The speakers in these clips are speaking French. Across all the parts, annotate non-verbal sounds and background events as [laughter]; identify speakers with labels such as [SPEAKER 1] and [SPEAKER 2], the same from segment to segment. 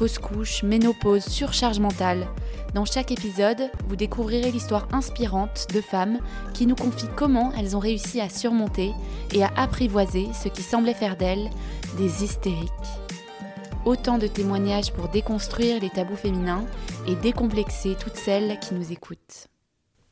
[SPEAKER 1] fausse couche, ménopause, surcharge mentale. Dans chaque épisode, vous découvrirez l'histoire inspirante de femmes qui nous confient comment elles ont réussi à surmonter et à apprivoiser ce qui semblait faire d'elles des hystériques. Autant de témoignages pour déconstruire les tabous féminins et décomplexer toutes celles qui nous écoutent.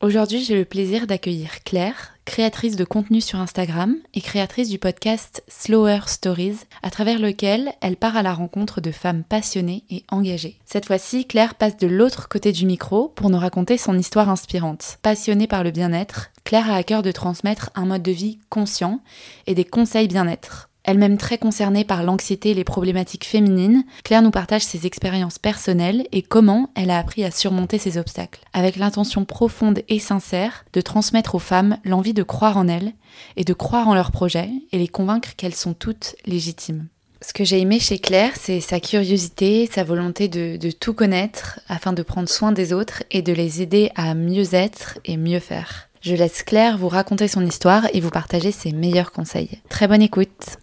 [SPEAKER 1] Aujourd'hui, j'ai le plaisir d'accueillir Claire, créatrice de contenu sur Instagram et créatrice du podcast Slower Stories, à travers lequel elle part à la rencontre de femmes passionnées et engagées. Cette fois-ci, Claire passe de l'autre côté du micro pour nous raconter son histoire inspirante. Passionnée par le bien-être, Claire a à cœur de transmettre un mode de vie conscient et des conseils bien-être elle-même très concernée par l'anxiété et les problématiques féminines, Claire nous partage ses expériences personnelles et comment elle a appris à surmonter ces obstacles, avec l'intention profonde et sincère de transmettre aux femmes l'envie de croire en elles et de croire en leurs projets et les convaincre qu'elles sont toutes légitimes. Ce que j'ai aimé chez Claire, c'est sa curiosité, sa volonté de, de, tout connaître afin de prendre soin des autres et de les aider à mieux être et mieux faire. Je laisse Claire vous raconter son histoire et vous partager ses meilleurs conseils. Très bonne écoute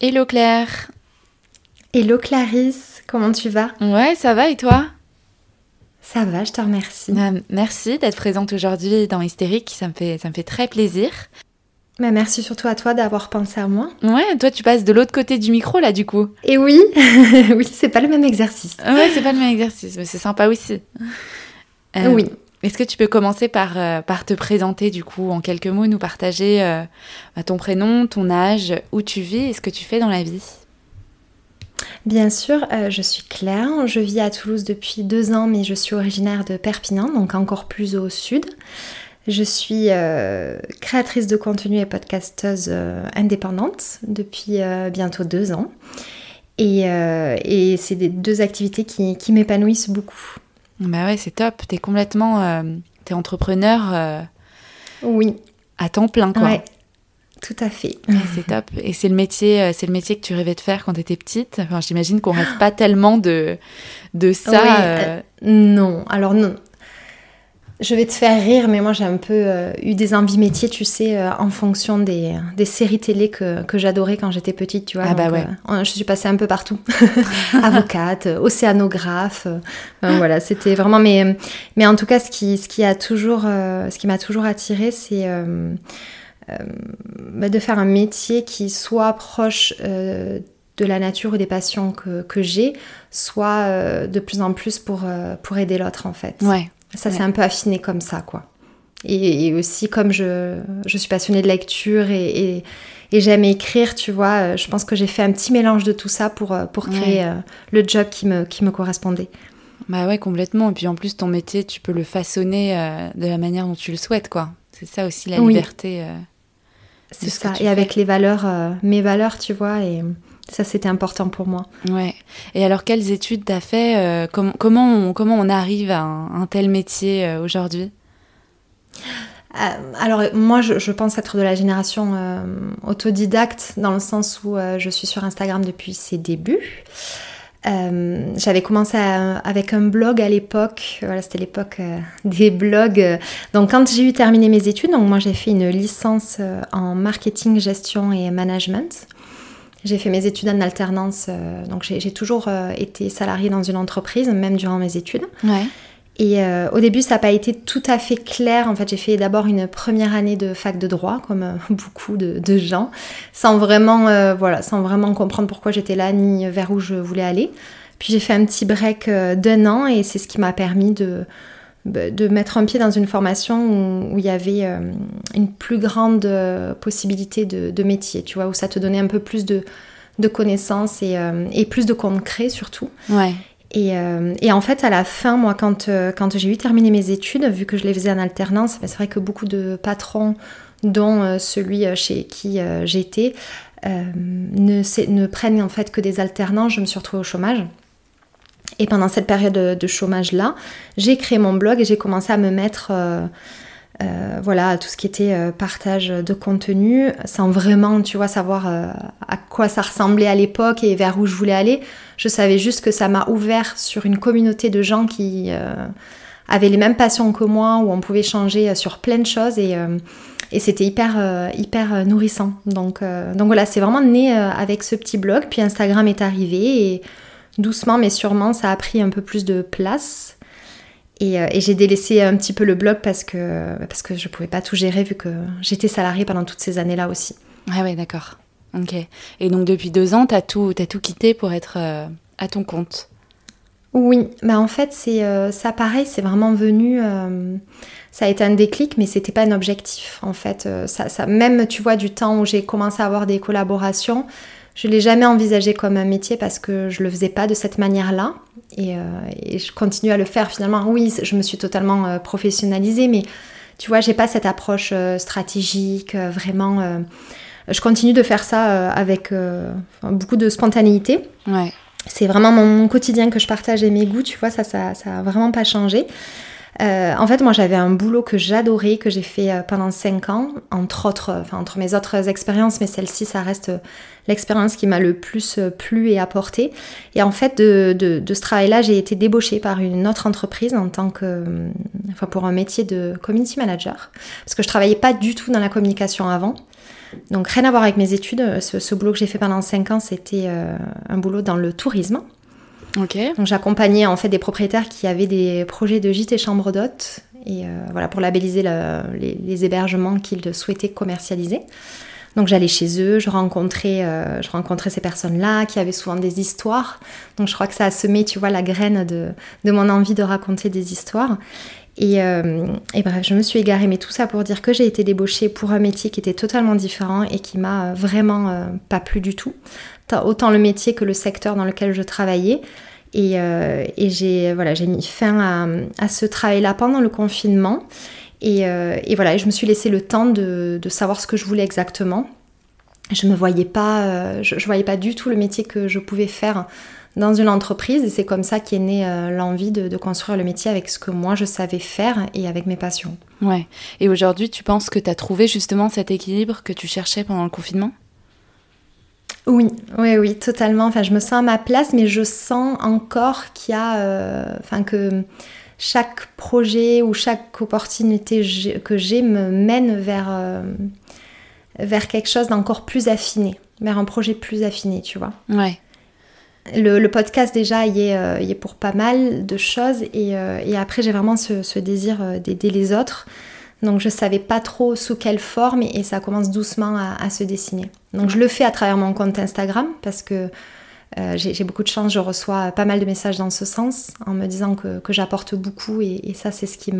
[SPEAKER 1] Hello Claire
[SPEAKER 2] Hello Clarisse, comment tu vas?
[SPEAKER 1] Ouais, ça va et toi?
[SPEAKER 2] Ça va, je te remercie.
[SPEAKER 1] Bah, merci d'être présente aujourd'hui dans Hystérique, ça me fait, ça me fait très plaisir.
[SPEAKER 2] Bah, merci surtout à toi d'avoir pensé à moi.
[SPEAKER 1] Ouais, toi tu passes de l'autre côté du micro là du coup.
[SPEAKER 2] Et oui, [laughs] oui, c'est pas le même exercice.
[SPEAKER 1] Ouais, c'est pas le même exercice, mais c'est sympa aussi.
[SPEAKER 2] Euh, oui.
[SPEAKER 1] Est-ce que tu peux commencer par, euh, par te présenter du coup en quelques mots, nous partager euh, bah, ton prénom, ton âge, où tu vis et ce que tu fais dans la vie?
[SPEAKER 2] Bien sûr, euh, je suis Claire, je vis à Toulouse depuis deux ans mais je suis originaire de Perpignan, donc encore plus au sud. Je suis créatrice de contenu et podcasteuse indépendante depuis bientôt deux ans. Et, c'est des deux activités qui m'épanouissent beaucoup.
[SPEAKER 1] Bah ouais, c'est top. T'es complètement. Euh, t'es entrepreneur. Euh,
[SPEAKER 2] oui.
[SPEAKER 1] À temps plein, quoi. Ouais.
[SPEAKER 2] Tout à fait.
[SPEAKER 1] c'est top. Et c'est le métier, euh, c'est le métier que tu rêvais de faire quand tu étais petite. Enfin, j'imagine qu'on rêve pas tellement de de ça.
[SPEAKER 2] non. Alors non je vais te faire rire, mais moi j'ai un peu euh, eu des envies métiers, tu sais, euh, en fonction des, des, séries télé que, que j'adorais quand j'étais petite, tu vois.
[SPEAKER 1] Ah bah ouais.
[SPEAKER 2] Euh, je suis passée un peu partout. [laughs] Avocate, océanographe. voilà, c'était vraiment. Mais, mais en tout cas, ce qui, ce qui a toujours, ce qui m'a toujours attirée, c'est bah, de faire un métier qui soit proche de la nature ou des passions que, que j'ai, soit de plus en plus pour, pour aider l'autre en fait.
[SPEAKER 1] Ouais.
[SPEAKER 2] Ça s'est un peu affiné comme ça, quoi. Et, aussi, comme je, je, suis passionnée de lecture et, et, j'aime écrire, tu vois, euh, je pense que j'ai fait un petit mélange de tout ça pour, euh, pour créer euh, le job qui me, qui me correspondait.
[SPEAKER 1] Bah ouais, complètement. Et puis en plus, ton métier, tu peux le façonner de la manière dont tu le souhaites, quoi. C'est ça aussi la liberté.
[SPEAKER 2] C'est ça. Et avec les valeurs, mes valeurs, tu vois, et ça, c'était important pour moi.
[SPEAKER 1] Ouais. Et alors, quelles études t'as fait euh, comment, on, comment on arrive à un, tel métier euh, aujourd'hui?
[SPEAKER 2] Euh, alors moi je, pense être de la génération autodidacte dans le sens où je suis sur Instagram depuis ses débuts. J'avais commencé avec un blog à l'époque, voilà, c'était l'époque [laughs] des blogs. Donc quand j'ai eu terminé mes études, donc moi j'ai fait une licence en marketing, gestion et management. J'ai fait mes études en alternance, euh, donc j'ai toujours euh, été salariée dans une entreprise, même durant mes études.
[SPEAKER 1] Ouais.
[SPEAKER 2] Et euh, au début, ça n'a pas été tout à fait clair. En fait, j'ai fait d'abord une première année de fac de droit, comme [laughs] beaucoup de, de, gens, sans vraiment, voilà, sans vraiment comprendre pourquoi j'étais là ni vers où je voulais aller. Puis j'ai fait un petit break d'un an et c'est ce qui m'a permis de, de mettre un pied dans une formation où, il y avait euh, une plus grande euh, possibilité de, métier, tu vois, où ça te donnait un peu plus de, connaissances euh, et, plus de concret surtout.
[SPEAKER 1] Ouais.
[SPEAKER 2] Et, en fait, à la fin, moi, quand, quand j'ai eu terminé mes études, vu que je les faisais en alternance, bah, c'est vrai que beaucoup de patrons, dont celui chez qui j'étais, ne, ne prennent en fait que des alternants. Je me suis retrouvée au chômage. Et pendant cette période de chômage-là, j'ai créé mon blog et j'ai commencé à me mettre euh, voilà, tout ce qui était euh, partage de contenu, sans vraiment, tu vois, savoir euh, à quoi ça ressemblait à l'époque et vers où je voulais aller. Je savais juste que ça m'a ouvert sur une communauté de gens qui avaient les mêmes passions que moi, où on pouvait changer sur plein de choses et, et c'était hyper, hyper nourrissant. Donc, donc voilà, c'est vraiment né avec ce petit blog. Puis Instagram est arrivé et doucement mais sûrement, ça a pris un peu plus de place. Euh, et, j'ai délaissé un petit peu le blog parce que, parce que je ne pouvais pas tout gérer vu que j'étais salariée pendant toutes ces années-là aussi.
[SPEAKER 1] Ah ouais, d'accord. Ok. Et donc depuis deux ans, tu as tout, as tout quitté pour être euh, à ton compte?
[SPEAKER 2] Oui, mais en fait, c'est euh, ça pareil, c'est vraiment venu. ça a été un déclic, mais c'était pas un objectif en fait. Ça, ça, même, tu vois, du temps où j'ai commencé à avoir des collaborations, je l'ai jamais envisagé comme un métier parce que je le faisais pas de cette manière-là. Et, euh, je continue à le faire finalement. Oui, je me suis totalement euh, professionnalisée, mais tu vois, j'ai pas cette approche euh, stratégique, vraiment. je continue de faire ça avec beaucoup de spontanéité.
[SPEAKER 1] Ouais.
[SPEAKER 2] C'est vraiment mon, quotidien que je partage et mes goûts, tu vois, ça, ça, ça a vraiment pas changé. Euh, en fait, moi, j'avais un boulot que j'adorais, que j'ai fait euh, pendant 5 ans, entre autres, enfin, entre mes autres expériences, mais celle-ci, ça reste l'expérience qui m'a le plus plu et apporté. Et en fait, de, de, ce travail-là, j'ai été débauchée par une autre entreprise en tant que, enfin, pour un métier de community manager, parce que je travaillais pas du tout dans la communication avant. Donc, rien à voir avec mes études. Ce, ce boulot que j'ai fait pendant 5 ans, c'était un boulot dans le tourisme.
[SPEAKER 1] Donc
[SPEAKER 2] j'accompagnais en fait des propriétaires qui avaient des projets de gîtes et chambres d'hôtes et euh, voilà pour labelliser les, hébergements qu'ils souhaitaient commercialiser. Donc j'allais chez eux, je rencontrais, euh, je rencontrais ces personnes-là qui avaient souvent des histoires. Donc je crois que ça a semé, tu vois, la graine de, de mon envie de raconter des histoires. Et, euh, et, bref, je me suis égarée, mais tout ça pour dire que j'ai été débauchée pour un métier qui était totalement différent et qui m'a vraiment pas plu du tout. Autant le métier que le secteur dans lequel je travaillais. Et, euh, j'ai voilà, mis fin à, ce travail-là pendant le confinement. Et, euh, voilà, je me suis laissé le temps de, savoir ce que je voulais exactement. Je ne voyais pas, euh, je, voyais pas du tout le métier que je pouvais faire dans une entreprise. Et c'est comme ça qu'est née l'envie de, de, construire le métier avec ce que moi je savais faire et avec mes passions.
[SPEAKER 1] Ouais. Et aujourd'hui, tu penses que tu as trouvé justement cet équilibre que tu cherchais pendant le confinement?
[SPEAKER 2] Oui, oui, oui, totalement. Enfin, je me sens à ma place, mais je sens encore qu'il y a, euh, enfin, que chaque projet ou chaque opportunité que j'ai me mène vers, euh, vers quelque chose d'encore plus affiné, vers un projet plus affiné, tu vois.
[SPEAKER 1] Ouais.
[SPEAKER 2] Le, podcast déjà il est, euh, est, pour pas mal de choses et, et après j'ai vraiment ce, ce désir d'aider les autres donc je savais pas trop sous quelle forme et, ça commence doucement à, se dessiner. Donc je le fais à travers mon compte Instagram parce que euh, j'ai beaucoup de chance, je reçois pas mal de messages dans ce sens en me disant que, j'apporte beaucoup et, ça c'est ce qui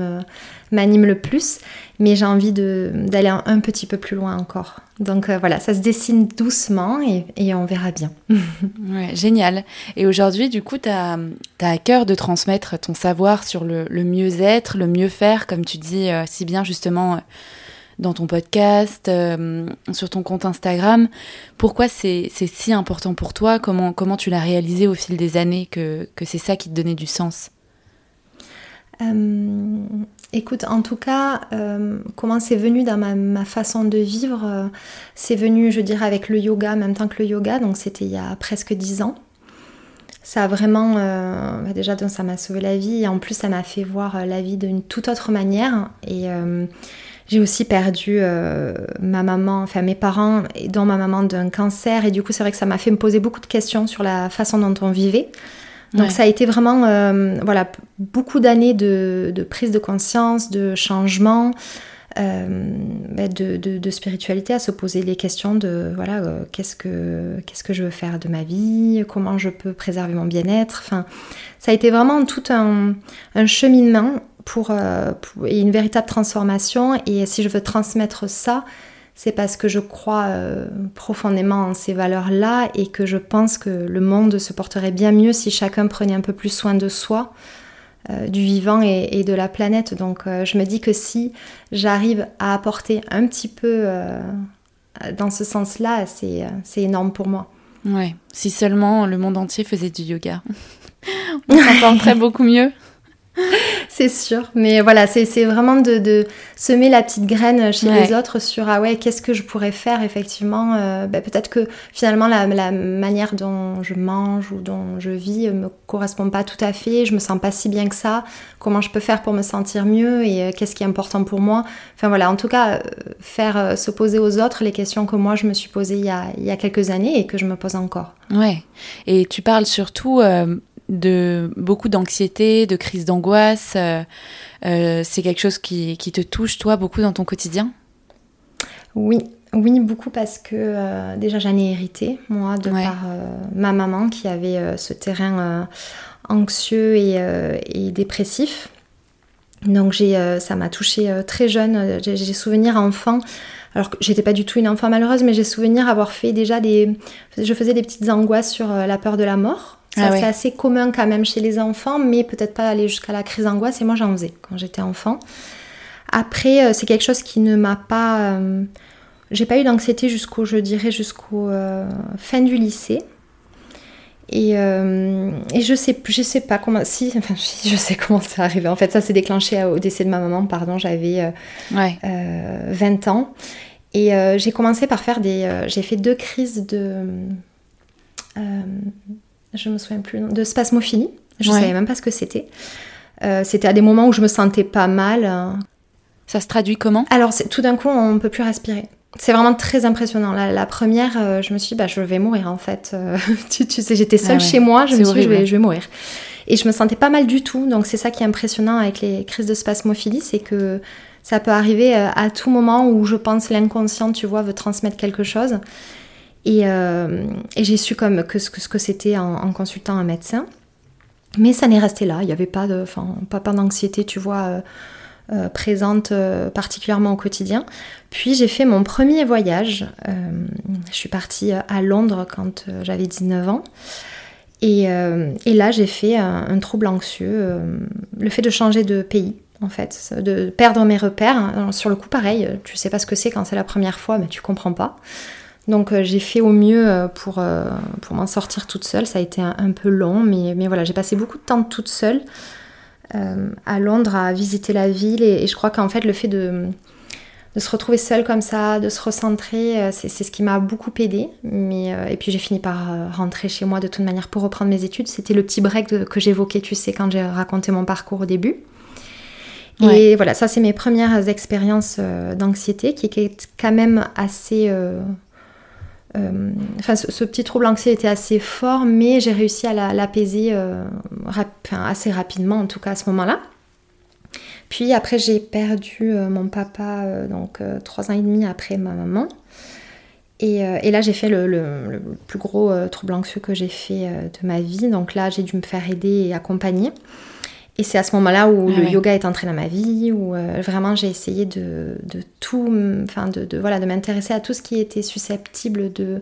[SPEAKER 2] m'anime le plus. Mais j'ai envie d'aller un, petit peu plus loin encore. Donc euh, voilà, ça se dessine doucement et, on verra bien. [laughs]
[SPEAKER 1] ouais, génial. Et aujourd'hui, du coup, tu as, à cœur de transmettre ton savoir sur le, mieux-être, le mieux faire, comme tu dis euh, si bien justement dans ton podcast, euh, sur ton compte Instagram. Pourquoi c'est si important pour toi? Comment, comment tu l'as réalisé au fil des années que, que c'est ça qui te donnait du sens?
[SPEAKER 2] Euh, Écoute, en tout cas, euh, comment c'est venu dans ma, façon de vivre C'est venu, je dirais, avec le yoga, même temps que le yoga, donc c'était il y a presque dix ans. Ça a vraiment, bah déjà ça m'a sauvé la vie. Et en plus ça m'a fait voir la vie d'une toute autre manière. Et j'ai aussi perdu euh, ma maman, enfin mes parents, dont ma maman d'un cancer. Et du coup, c'est vrai que ça m'a fait me poser beaucoup de questions sur la façon dont on vivait. Donc ça a été vraiment euh, voilà, beaucoup d'années de, prise de conscience, de changement, euh, ben de, de, spiritualité, à se poser les questions de voilà, qu'est-ce que qu'est-ce que je veux faire de ma vie, comment je peux préserver mon bien-être. Enfin, ça a été vraiment tout un, un cheminement euh, pour, et une véritable transformation. Et si je veux transmettre ça, c'est parce que je crois euh, profondément en ces valeurs-là et que je pense que le monde se porterait bien mieux si chacun prenait un peu plus soin de soi, euh, du vivant et, de la planète. Donc je me dis que si j'arrive à apporter un petit peu dans ce sens-là, c'est énorme pour moi.
[SPEAKER 1] Ouais, si seulement le monde entier faisait du yoga. [laughs] on s'entendrait [laughs] beaucoup mieux. [laughs]
[SPEAKER 2] c'est sûr. Mais voilà, c'est vraiment de, semer la petite graine chez les autres sur ah ouais, qu'est-ce que je pourrais faire effectivement. Euh, bah, peut-être que finalement la, manière dont je mange ou dont je vis me correspond pas tout à fait. Je me sens pas si bien que ça. Comment je peux faire pour me sentir mieux et euh, qu'est-ce qui est important pour moi. Enfin voilà, en tout cas, euh, faire se poser aux autres les questions que moi je me suis posées il y a, il y a quelques années et que je me pose encore.
[SPEAKER 1] Ouais. Et tu parles surtout de beaucoup d'anxiété, de crise d'angoisse. Euh, euh, c'est quelque chose qui, te touche, toi, beaucoup dans ton quotidien?
[SPEAKER 2] Oui, oui, beaucoup parce que euh, déjà j'en ai hérité, moi, de par ma maman qui avait ce terrain anxieux et, dépressif. Donc ça m'a touchée très jeune. J'ai souvenir enfant alors que j'étais pas du tout une enfant malheureuse, mais j'ai souvenir avoir fait déjà des. Je faisais des petites angoisses sur la peur de la mort. Ah c'est assez commun quand même chez les enfants, mais peut-être pas aller jusqu'à la crise d'angoisse. Et moi, j'en faisais quand j'étais enfant. Après, euh, c'est quelque chose qui ne m'a pas. Euh, j'ai pas eu d'anxiété jusqu'au, je dirais, jusqu'au euh, fin du lycée. Et, et, je sais, je sais pas comment, si, [laughs] enfin, je sais comment ça arrivé. En fait, ça s'est déclenché au décès de ma maman, pardon, j'avais 20 ans. Et j'ai commencé par faire des, j'ai fait deux crises de, je me souviens plus, de spasmophilie. Je ne savais même pas ce que c'était. Euh, c'était à des moments où je me sentais pas mal.
[SPEAKER 1] Ça se traduit comment?
[SPEAKER 2] Alors, tout d'un coup, on ne peut plus respirer. C'est vraiment très impressionnant. La, première, euh, je me suis dit, bah, je vais mourir en fait. Euh, [laughs] tu, sais, j'étais seule ah chez moi, je me suis dit, je vais, je vais, mourir. Et je me sentais pas mal du tout. Donc, c'est ça qui est impressionnant avec les crises de spasmophilie, c'est que ça peut arriver à tout moment où je pense l'inconscient, tu vois, veut transmettre quelque chose. Euh, et, j'ai su comme que ce que, c'était en, consultant un médecin. Mais ça n'est resté là. Il n'y avait pas de, pas, pas d'anxiété, tu vois, euh, euh, présente particulièrement au quotidien. Puis j'ai fait mon premier voyage. je suis partie à Londres quand j'avais 19 ans. Et, là, j'ai fait un, trouble anxieux. le fait de changer de pays, en fait, de perdre mes repères. sur le coup, pareil, tu sais pas ce que c'est quand c'est la première fois, mais tu comprends pas. Donc euh, j'ai fait au mieux euh, pour, euh, pour m'en sortir toute seule. Ça a été un, peu long, mais, mais voilà, j'ai passé beaucoup de temps toute seule à Londres à visiter la ville. Et, je crois qu'en fait, le fait de, de, se retrouver seule comme ça, de se recentrer, c'est ce qui m'a beaucoup aidé. Mais, et puis j'ai fini par rentrer chez moi de toute manière pour reprendre mes études. C'était le petit break que j'évoquais, tu sais, quand j'ai raconté mon parcours au début. Et voilà, ça c'est mes premières expériences d'anxiété qui étaient quand même assez euh, enfin, ce, petit trouble anxieux était assez fort, mais j'ai réussi à l'apaiser euh, assez rapidement, en tout cas à ce moment-là. Puis après, j'ai perdu euh, mon papa, donc trois ans et demi après ma maman. Et, là, j'ai fait le, plus gros trouble anxieux que j'ai fait de ma vie. Donc là, j'ai dû me faire aider et accompagner. Et c'est à ce moment-là où le yoga est entré dans ma vie, où euh, vraiment j'ai essayé de, tout, enfin de, voilà, de m'intéresser à tout ce qui était susceptible de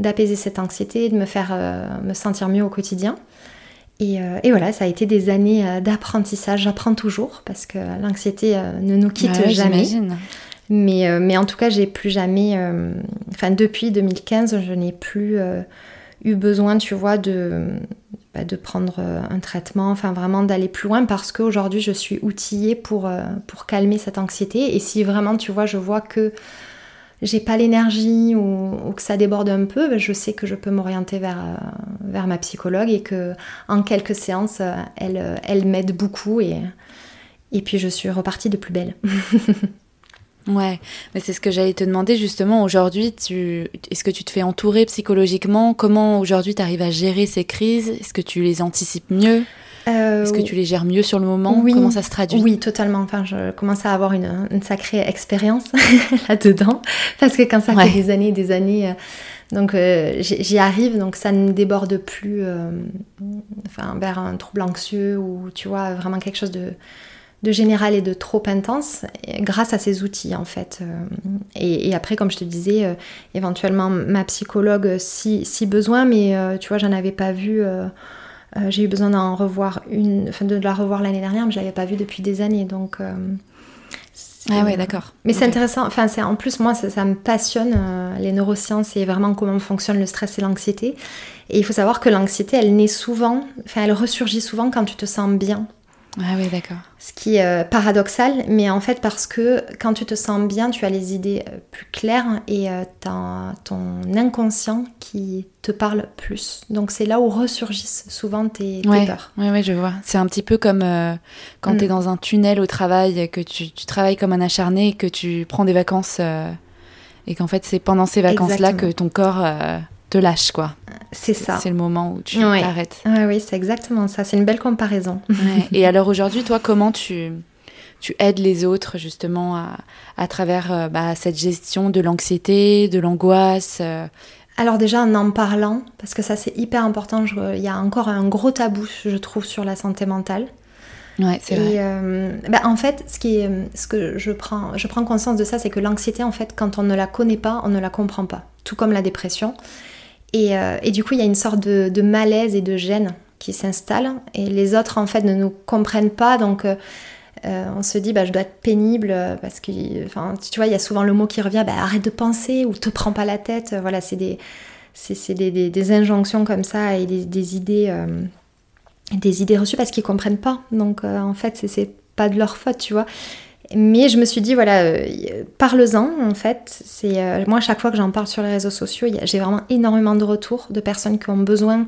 [SPEAKER 2] d'apaiser cette anxiété, de me faire euh, me sentir mieux au quotidien. Et, euh, et, voilà, ça a été des années d'apprentissage. J'apprends toujours parce que l'anxiété ne nous quitte jamais. Mais, mais en tout cas, j'ai plus jamais, enfin depuis 2015, je n'ai plus eu besoin, tu vois, de, bah, de prendre euh, un traitement, enfin vraiment d'aller plus loin parce qu'aujourd'hui je suis outillée pour, euh, pour calmer cette anxiété. Et si vraiment, tu vois, je vois que j'ai pas l'énergie ou, que ça déborde un peu, bah, je sais que je peux m'orienter vers, euh, vers ma psychologue et que en quelques séances, elle, elle m'aide beaucoup et, et puis je suis repartie de plus belle. [laughs]
[SPEAKER 1] Ouais, mais c'est ce que j'allais te demander justement. Aujourd'hui, tu... est-ce que tu te fais entourer psychologiquement? Comment aujourd'hui tu arrives à gérer ces crises? Est-ce que tu les anticipes mieux? Est-ce que tu les gères mieux sur le moment?
[SPEAKER 2] oui,
[SPEAKER 1] Comment ça se traduit?
[SPEAKER 2] Oui, totalement. Enfin, je commence à avoir une, sacrée expérience [laughs] là-dedans. Parce que quand ça fait des années et des années, euh, donc euh, j'y arrive, donc ça ne déborde plus euh, enfin, vers un trouble anxieux ou tu vois, vraiment quelque chose de de général et de trop intense grâce à ces outils en fait. Euh, et, après, comme je te disais, euh, éventuellement ma psychologue si, si besoin, mais euh, tu vois, j'en avais pas vu. j'ai eu besoin d'en revoir une, enfin de la revoir l'année dernière, mais je l'avais pas vue depuis des années. Donc
[SPEAKER 1] Ah ouais, d'accord.
[SPEAKER 2] Mais c'est intéressant. Enfin, c'est en plus moi, ça, me passionne les neurosciences et vraiment comment fonctionne le stress et l'anxiété. Et il faut savoir que l'anxiété, elle naît souvent, enfin, elle ressurgit souvent quand tu te sens bien.
[SPEAKER 1] Ah oui, d'accord.
[SPEAKER 2] Ce qui est euh, paradoxal, mais en fait parce que quand tu te sens bien, tu as les idées euh, plus claires et euh, tu as ton inconscient qui te parle plus. Donc c'est là où ressurgissent souvent tes, peurs.
[SPEAKER 1] Oui, ouais, je vois. C'est un petit peu comme quand mm. tu es dans un tunnel au travail, que tu, travailles comme un acharné, que tu prends des vacances et qu'en fait c'est pendant ces vacances-là que ton corps te lâche, quoi.
[SPEAKER 2] C'est ça.
[SPEAKER 1] C'est le moment où tu t'arrêtes.
[SPEAKER 2] oui, c'est exactement ça. C'est une belle comparaison. [laughs]
[SPEAKER 1] Et alors aujourd'hui, toi, comment tu, tu aides les autres justement à, à travers euh, bah, cette gestion de l'anxiété, de l'angoisse euh?
[SPEAKER 2] Alors déjà en en parlant, parce que ça c'est hyper important, il y a encore un gros tabou, je trouve, sur la santé mentale.
[SPEAKER 1] Ouais, c'est vrai.
[SPEAKER 2] Euh, bah, en fait, ce, qui est, ce que je prends, je prends conscience de ça, c'est que l'anxiété, en fait, quand on ne la connaît pas, on ne la comprend pas. Tout comme la dépression. Euh, et, du coup, il y a une sorte de, malaise et de gêne qui s'installe. Et les autres, en fait, ne nous comprennent pas. Donc, euh, euh, on se dit, bah, je dois être pénible parce que, tu vois, il y a souvent le mot qui revient, bah, arrête de penser ou te prends pas la tête. Voilà, c'est des, c'est, des, injonctions comme ça et des, idées, des idées reçues parce qu'ils comprennent pas. Donc, en fait, c'est, c'est pas de leur faute, tu vois. Mais je me suis dit, voilà, euh, parle-en en fait. C'est euh, Moi, chaque fois que j'en parle sur les réseaux sociaux, j'ai vraiment énormément de retours de personnes qui ont besoin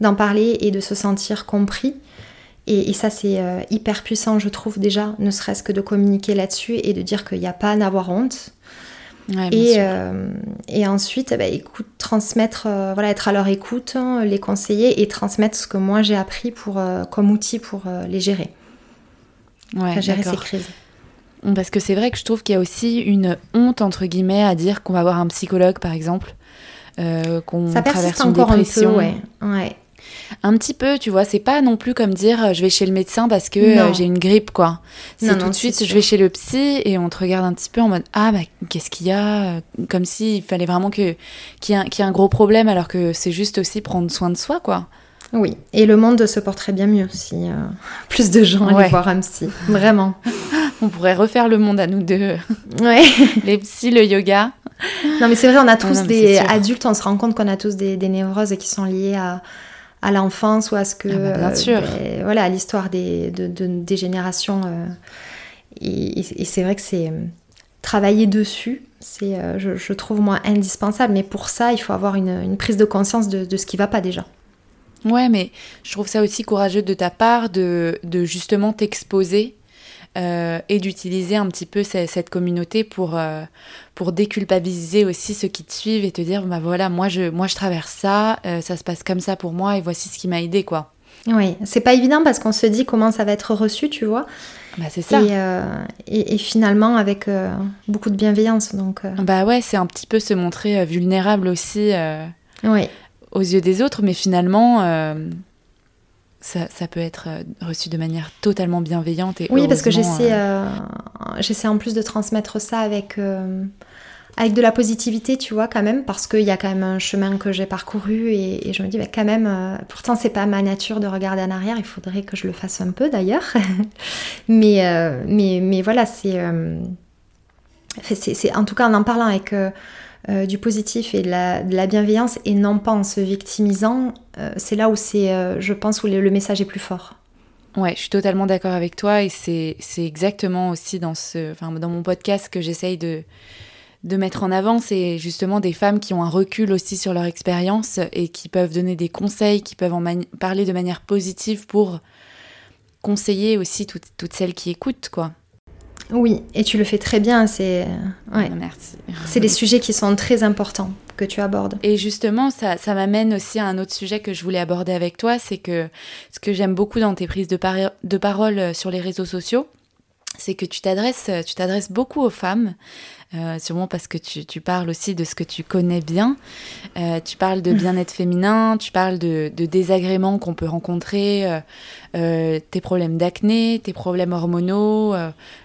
[SPEAKER 2] d'en parler et de se sentir compris. Et, ça, c'est euh, hyper puissant, je trouve, déjà, ne serait-ce que de communiquer là-dessus et de dire qu'il n'y a pas à en avoir honte. et, et, ensuite, bah, écoute, transmettre, voilà, être à leur écoute, hein, les conseiller et transmettre ce que moi j'ai appris pour, comme outil pour les gérer.
[SPEAKER 1] Ouais,
[SPEAKER 2] gérer ces crises.
[SPEAKER 1] Parce que c'est vrai que je trouve qu'il y a aussi une honte, entre guillemets, à dire qu'on va voir un psychologue, par exemple, euh, qu'on traverse une encore dépression.
[SPEAKER 2] Un peu, ouais.
[SPEAKER 1] Un petit peu, tu vois, c'est pas non plus comme dire euh, je vais chez le médecin parce que euh, j'ai une grippe, quoi. C'est tout de suite je vais chez le psy et on te regarde un petit peu en mode ah, bah qu'est-ce qu'il y a Comme s'il fallait vraiment qu'il y, ait un gros problème alors que c'est juste aussi prendre soin de soi, quoi.
[SPEAKER 2] Oui, et le monde se porterait bien mieux si [laughs] plus de gens allaient voir un psy, vraiment. [laughs]
[SPEAKER 1] On pourrait refaire le monde à nous deux.
[SPEAKER 2] Ouais. [laughs]
[SPEAKER 1] Les psy, le yoga.
[SPEAKER 2] Non, mais c'est vrai, on a tous des adultes, on se rend compte qu'on a tous des, névroses qui sont liées à, à l'enfance ou à ce que.
[SPEAKER 1] Ah bah, bien sûr.
[SPEAKER 2] Euh, voilà, à l'histoire des, de, des générations. Euh, et, c'est vrai que c'est. Euh, travailler dessus, c'est, je, trouve, moi, indispensable. Mais pour ça, il faut avoir une, une prise de conscience de, de ce qui va pas déjà.
[SPEAKER 1] Ouais, mais je trouve ça aussi courageux de ta part de, de justement t'exposer euh, et d'utiliser un petit peu cette, communauté pour, euh, pour déculpabiliser aussi ceux qui te suivent et te dire bah voilà moi je moi je traverse ça euh, ça se passe comme ça pour moi et voici ce qui m'a aidé quoi.
[SPEAKER 2] Oui c'est pas évident parce qu'on se dit comment ça va être reçu tu vois.
[SPEAKER 1] Bah c'est ça.
[SPEAKER 2] Et, et, finalement avec beaucoup de bienveillance donc
[SPEAKER 1] bah ouais c'est un petit peu se montrer vulnérable aussi
[SPEAKER 2] oui.
[SPEAKER 1] Aux yeux des autres mais finalement ça, peut être euh, reçu de manière totalement bienveillante. Et
[SPEAKER 2] oui, parce que j'essaie, euh, euh, j'essaie en plus de transmettre ça avec, avec de la positivité, tu vois, quand même, parce qu'il y a quand même un chemin que j'ai parcouru et, je me dis, bah, quand même, pourtant, c'est pas ma nature de regarder en arrière, il faudrait que je le fasse un peu d'ailleurs. [laughs] mais, mais, mais voilà, c'est, c'est. En tout cas, en en parlant avec euh, du positif et de la, bienveillance et non pas en se victimisant, euh, c'est là où c'est, euh, je pense, où le, message est plus fort.
[SPEAKER 1] Ouais, je suis totalement d'accord avec toi et c'est, exactement aussi dans, ce, dans mon podcast que j'essaye de, de mettre en avant, c'est justement des femmes qui ont un recul aussi sur leur expérience et qui peuvent donner des conseils, qui peuvent en parler de manière positive pour conseiller aussi toutes celles qui écoutent, quoi.
[SPEAKER 2] Oui, et tu le fais très bien. C'est
[SPEAKER 1] ouais. Ah, merci.
[SPEAKER 2] C'est des sujets qui sont très importants que tu abordes.
[SPEAKER 1] Et justement, ça, ça m'amène aussi à un autre sujet que je voulais aborder avec toi, c'est que ce que j'aime beaucoup dans tes prises de, de parole euh, sur les réseaux sociaux, c'est que tu t'adresses, tu t'adresses beaucoup aux femmes, euh, sûrement parce que tu, parles aussi de ce que tu connais bien. Euh, tu parles de bien-être féminin, tu parles de, désagréments qu'on peut rencontrer, euh, tes problèmes d'acné, tes problèmes hormonaux,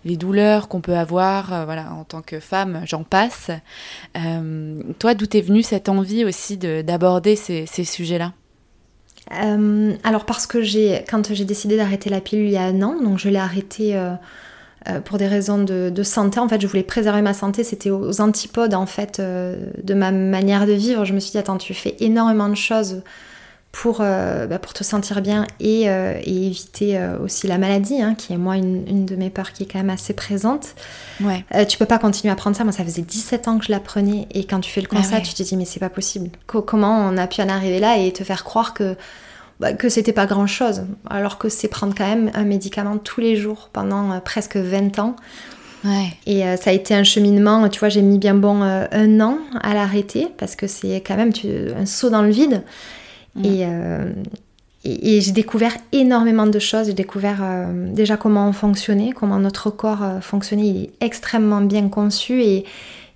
[SPEAKER 1] les douleurs qu'on peut avoir, voilà, en tant que femme, j'en passe. toi, d'où est venue cette envie aussi d'aborder ces, ces sujets-là?
[SPEAKER 2] Alors parce que j'ai, quand j'ai décidé d'arrêter la pilule il y a un an, donc je l'ai arrêtée pour des raisons de, santé. En fait, je voulais préserver ma santé. C'était aux antipodes, en fait, de ma manière de vivre. Je me suis dit, attends, tu fais énormément de choses pour, euh, bah, pour te sentir bien et, euh, éviter euh, aussi la maladie, hein, qui est moi une, de mes peurs qui est quand même assez présente. Ouais. tu peux pas continuer à prendre ça. Moi, ça faisait 17 ans que je la prenais et quand tu fais le constat, ah tu te dis mais c'est pas possible. comment on a pu en arriver là et te faire croire que bah, que c'était pas grand chose, alors que c'est prendre quand même un médicament tous les jours pendant presque 20 ans. Ouais. Et ça a été un cheminement, tu vois, j'ai mis bien bon un an à l'arrêter parce que c'est quand même tu, un saut dans le vide. Mm. Euh, et, et, j'ai découvert énormément de choses. J'ai découvert euh, déjà comment on fonctionnait, comment notre corps euh, fonctionnait. Il est extrêmement bien conçu et,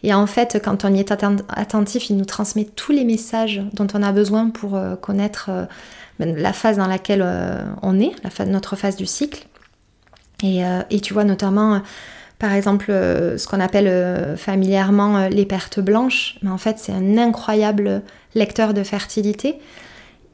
[SPEAKER 2] et en fait, quand on y est attentif, il nous transmet tous les messages dont on a besoin pour connaître la phase dans laquelle on est, notre phase du cycle. Et, et tu vois notamment, par exemple, ce qu'on appelle familièrement les pertes blanches. Mais en fait, c'est un incroyable lecteur de fertilité.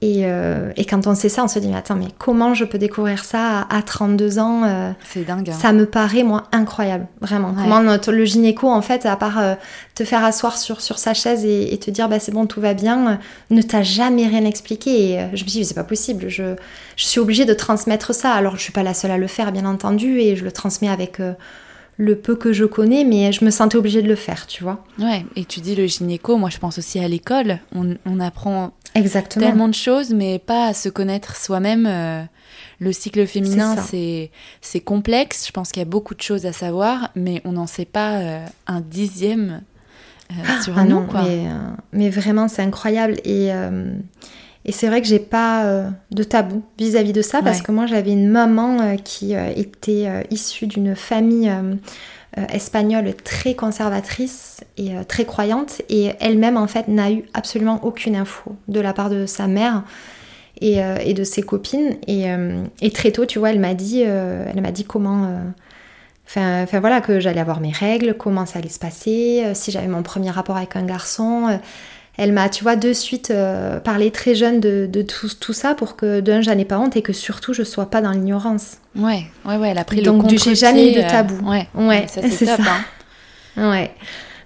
[SPEAKER 2] Euh, et, quand on sait ça, on se dit, mais attends, mais comment je peux découvrir ça à, 32 ans euh,
[SPEAKER 1] C'est dingue. Hein.
[SPEAKER 2] Ça me paraît, moi, incroyable, vraiment. Comment notre, le gynéco, en fait, à part euh, te faire asseoir sur, sur sa chaise et, te dire, bah c'est bon, tout va bien, ne t'a jamais rien expliqué. Et je me dis, c'est pas possible, je, je, suis obligée de transmettre ça. Alors, je suis pas la seule à le faire, bien entendu, et je le transmets avec le peu que je connais, mais je me sentais obligée de le faire, tu vois.
[SPEAKER 1] Ouais, et tu dis le gynéco, moi je pense aussi à l'école, on, apprend Exactement. tellement de choses, mais pas à se connaître soi-même. Euh, le cycle féminin, c'est complexe, je pense qu'il y a beaucoup de choses à savoir, mais on n'en sait pas euh, un dixième euh, ah, sur un ah an, quoi.
[SPEAKER 2] Mais, vraiment, c'est incroyable, et... Et c'est vrai que j'ai pas euh, de tabou vis-à-vis de ça parce que moi j'avais une maman euh, qui était issue d'une famille espagnole très conservatrice et très croyante. Et elle-même en fait n'a eu absolument aucune info de la part de sa mère et, de ses copines. Et, et, très tôt tu vois elle m'a dit elle m'a dit comment Enfin, enfin, voilà, que j'allais avoir mes règles, comment ça allait se passer, si j'avais mon premier rapport avec un garçon, elle m'a, tu vois, de suite euh, parlé très jeune de, tout, tout, ça pour que d'un, j'en ai pas honte et que surtout je sois pas dans l'ignorance.
[SPEAKER 1] Ouais, ouais, ouais, elle a pris
[SPEAKER 2] Donc,
[SPEAKER 1] le
[SPEAKER 2] Donc, j'ai jamais eu de tabou. ouais, ouais c'est [laughs] ça. Hein. Ouais.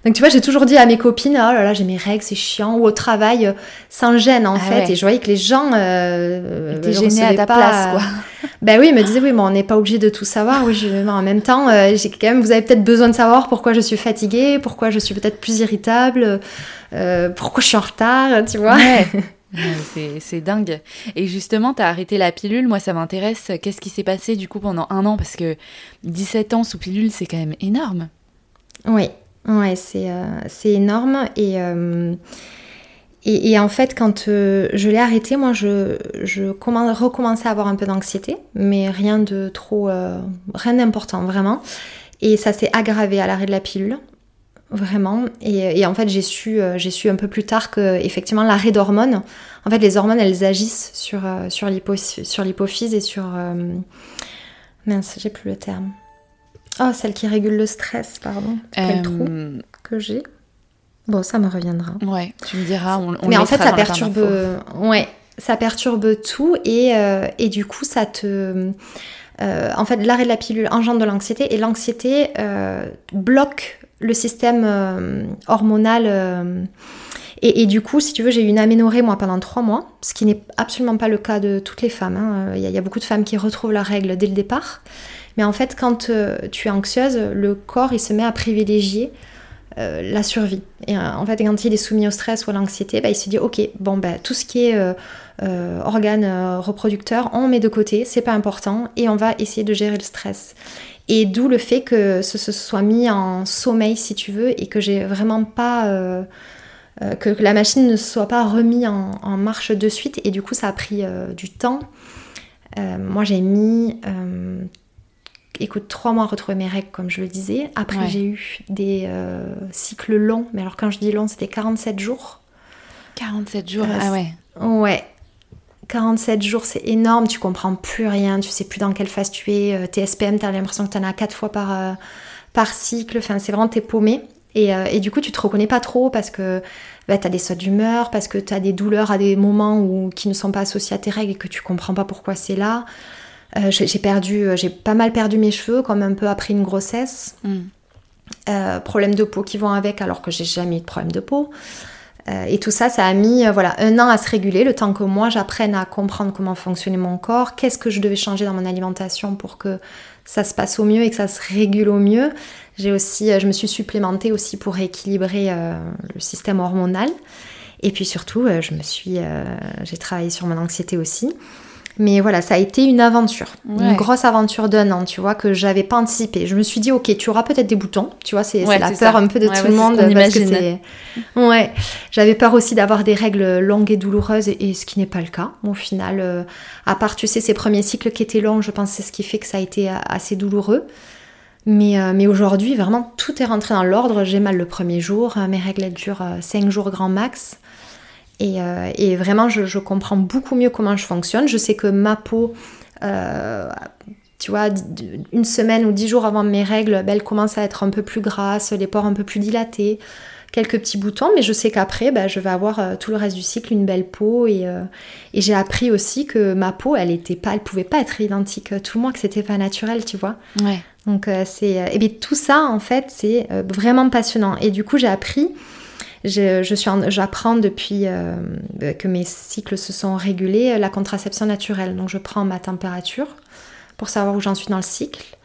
[SPEAKER 2] Donc tu vois, j'ai toujours dit à mes copines, oh là là, j'ai mes règles, c'est chiant, ou au travail, euh, sans gêne en ah fait. Et je voyais que les gens euh,
[SPEAKER 1] étaient gênés à ta place, quoi.
[SPEAKER 2] Ben oui, ils me disaient, oui, mais on n'est pas obligé de tout savoir. Oui, je... mais en même temps, euh, j'ai quand même, vous avez peut-être besoin de savoir pourquoi je suis fatiguée, pourquoi je suis peut-être plus irritable, pourquoi je suis en retard, tu vois.
[SPEAKER 1] Ouais. [laughs] c'est dingue. Et justement, tu as arrêté la pilule. Moi, ça m'intéresse. Qu'est-ce qui s'est passé du coup pendant un an? Parce que 17 ans sous pilule, c'est quand même énorme.
[SPEAKER 2] Oui, Ouais, c'est euh, énorme. Et, euh, et, et, en fait, quand euh, je l'ai arrêté, moi, je, je recommençais à avoir un peu d'anxiété, mais rien de trop, rien d'important, vraiment. Et ça s'est aggravé à l'arrêt de la pilule, vraiment. Et, et en fait, j'ai su, j'ai su un peu plus tard que, effectivement, l'arrêt d'hormones, en fait, les hormones, elles agissent sur, sur l'hypophyse et sur... mince, j'ai plus le terme. Oh, celle qui régule le stress, pardon. Quel euh, trou que j'ai. Bon, ça me reviendra.
[SPEAKER 1] Ouais, tu me diras. On,
[SPEAKER 2] Mais en fait, ça perturbe. Ouais, ça perturbe tout et, euh, et du coup, ça te. Euh, en fait, l'arrêt de la pilule engendre de l'anxiété et l'anxiété bloque le système hormonal. Et, du coup, si tu veux, j'ai eu une aménorrhée moi pendant trois mois, ce qui n'est absolument pas le cas de toutes les femmes. Hein. Il y, a beaucoup de femmes qui retrouvent la règle dès le départ. Mais en fait, quand euh, tu es anxieuse, le corps, il se met à privilégier euh, la survie. Et euh, en fait, quand il est soumis au stress ou à l'anxiété, bah, il se dit, ok, bon, bah, tout ce qui est organe reproducteur, on met de côté, c'est pas important, et on va essayer de gérer le stress. Et d'où le fait que ce se soit mis en sommeil, si tu veux, et que j'ai vraiment pas... que, la machine ne soit pas remise en, marche de suite, et du coup, ça a pris du temps. moi, j'ai mis écoute, trois mois à retrouver mes règles, comme je le disais. Après, j'ai eu des euh, cycles longs. Mais alors, quand je dis long, c'était 47 jours.
[SPEAKER 1] 47 jours, euh, ah ouais.
[SPEAKER 2] Ouais. 47 jours, c'est énorme. Tu comprends plus rien. Tu sais plus dans quelle phase tu es. Euh, tes SPM, tu as l'impression que tu en as quatre fois par, par cycle. Enfin, c'est vraiment, t'es paumé. Et, et, du coup, tu te reconnais pas trop parce que bah, tu as des sautes d'humeur, parce que tu as des douleurs à des moments où, qui ne sont pas associés à tes règles et que tu comprends pas pourquoi c'est là. J'ai perdu, j'ai pas mal perdu mes cheveux, comme un peu après une grossesse. Mm. problèmes de peau qui vont avec, alors que j'ai jamais eu de problème de peau. et tout ça, ça a mis voilà un an à se réguler, le temps que moi j'apprenne à comprendre comment fonctionnait mon corps, qu'est-ce que je devais changer dans mon alimentation pour que ça se passe au mieux et que ça se régule au mieux. J'ai aussi, je me suis supplémentée aussi pour équilibrer le système hormonal. Et puis surtout, euh, je me suis, euh, j'ai travaillé sur mon anxiété aussi. Mais voilà, ça a été une aventure, une grosse aventure d'un an, tu vois, que j'avais pas anticipé. Je me suis dit, ok, tu auras peut-être des boutons, tu vois, c'est la peur un peu de tout le monde.
[SPEAKER 1] parce que.
[SPEAKER 2] Ouais, j'avais peur aussi d'avoir des règles longues et douloureuses, et, ce qui n'est pas le cas. Au final, euh, à part, tu sais, ces premiers cycles qui étaient longs, je pense que c'est ce qui fait que ça a été assez douloureux. Mais, mais aujourd'hui, vraiment, tout est rentré dans l'ordre. J'ai mal le premier jour, mes règles durent 5 jours grand max. Euh, et, vraiment, je, comprends beaucoup mieux comment je fonctionne. Je sais que ma peau, euh, tu vois, une semaine ou dix jours avant mes règles, ben, elle commence à être un peu plus grasse, les pores un peu plus dilatés, quelques petits boutons, mais je sais qu'après, ben, je vais avoir euh, tout le reste du cycle une belle peau. Et, j'ai appris aussi que ma peau, elle était pas, elle pouvait pas être identique tout le monde, que c'était pas naturel, tu vois.
[SPEAKER 1] Ouais.
[SPEAKER 2] Donc c'est, et bien tout ça en fait, c'est vraiment passionnant. Et du coup, j'ai appris j'apprends depuis euh, que mes cycles se sont régulés la contraception naturelle. Donc je prends ma température pour savoir où j'en suis dans le cycle.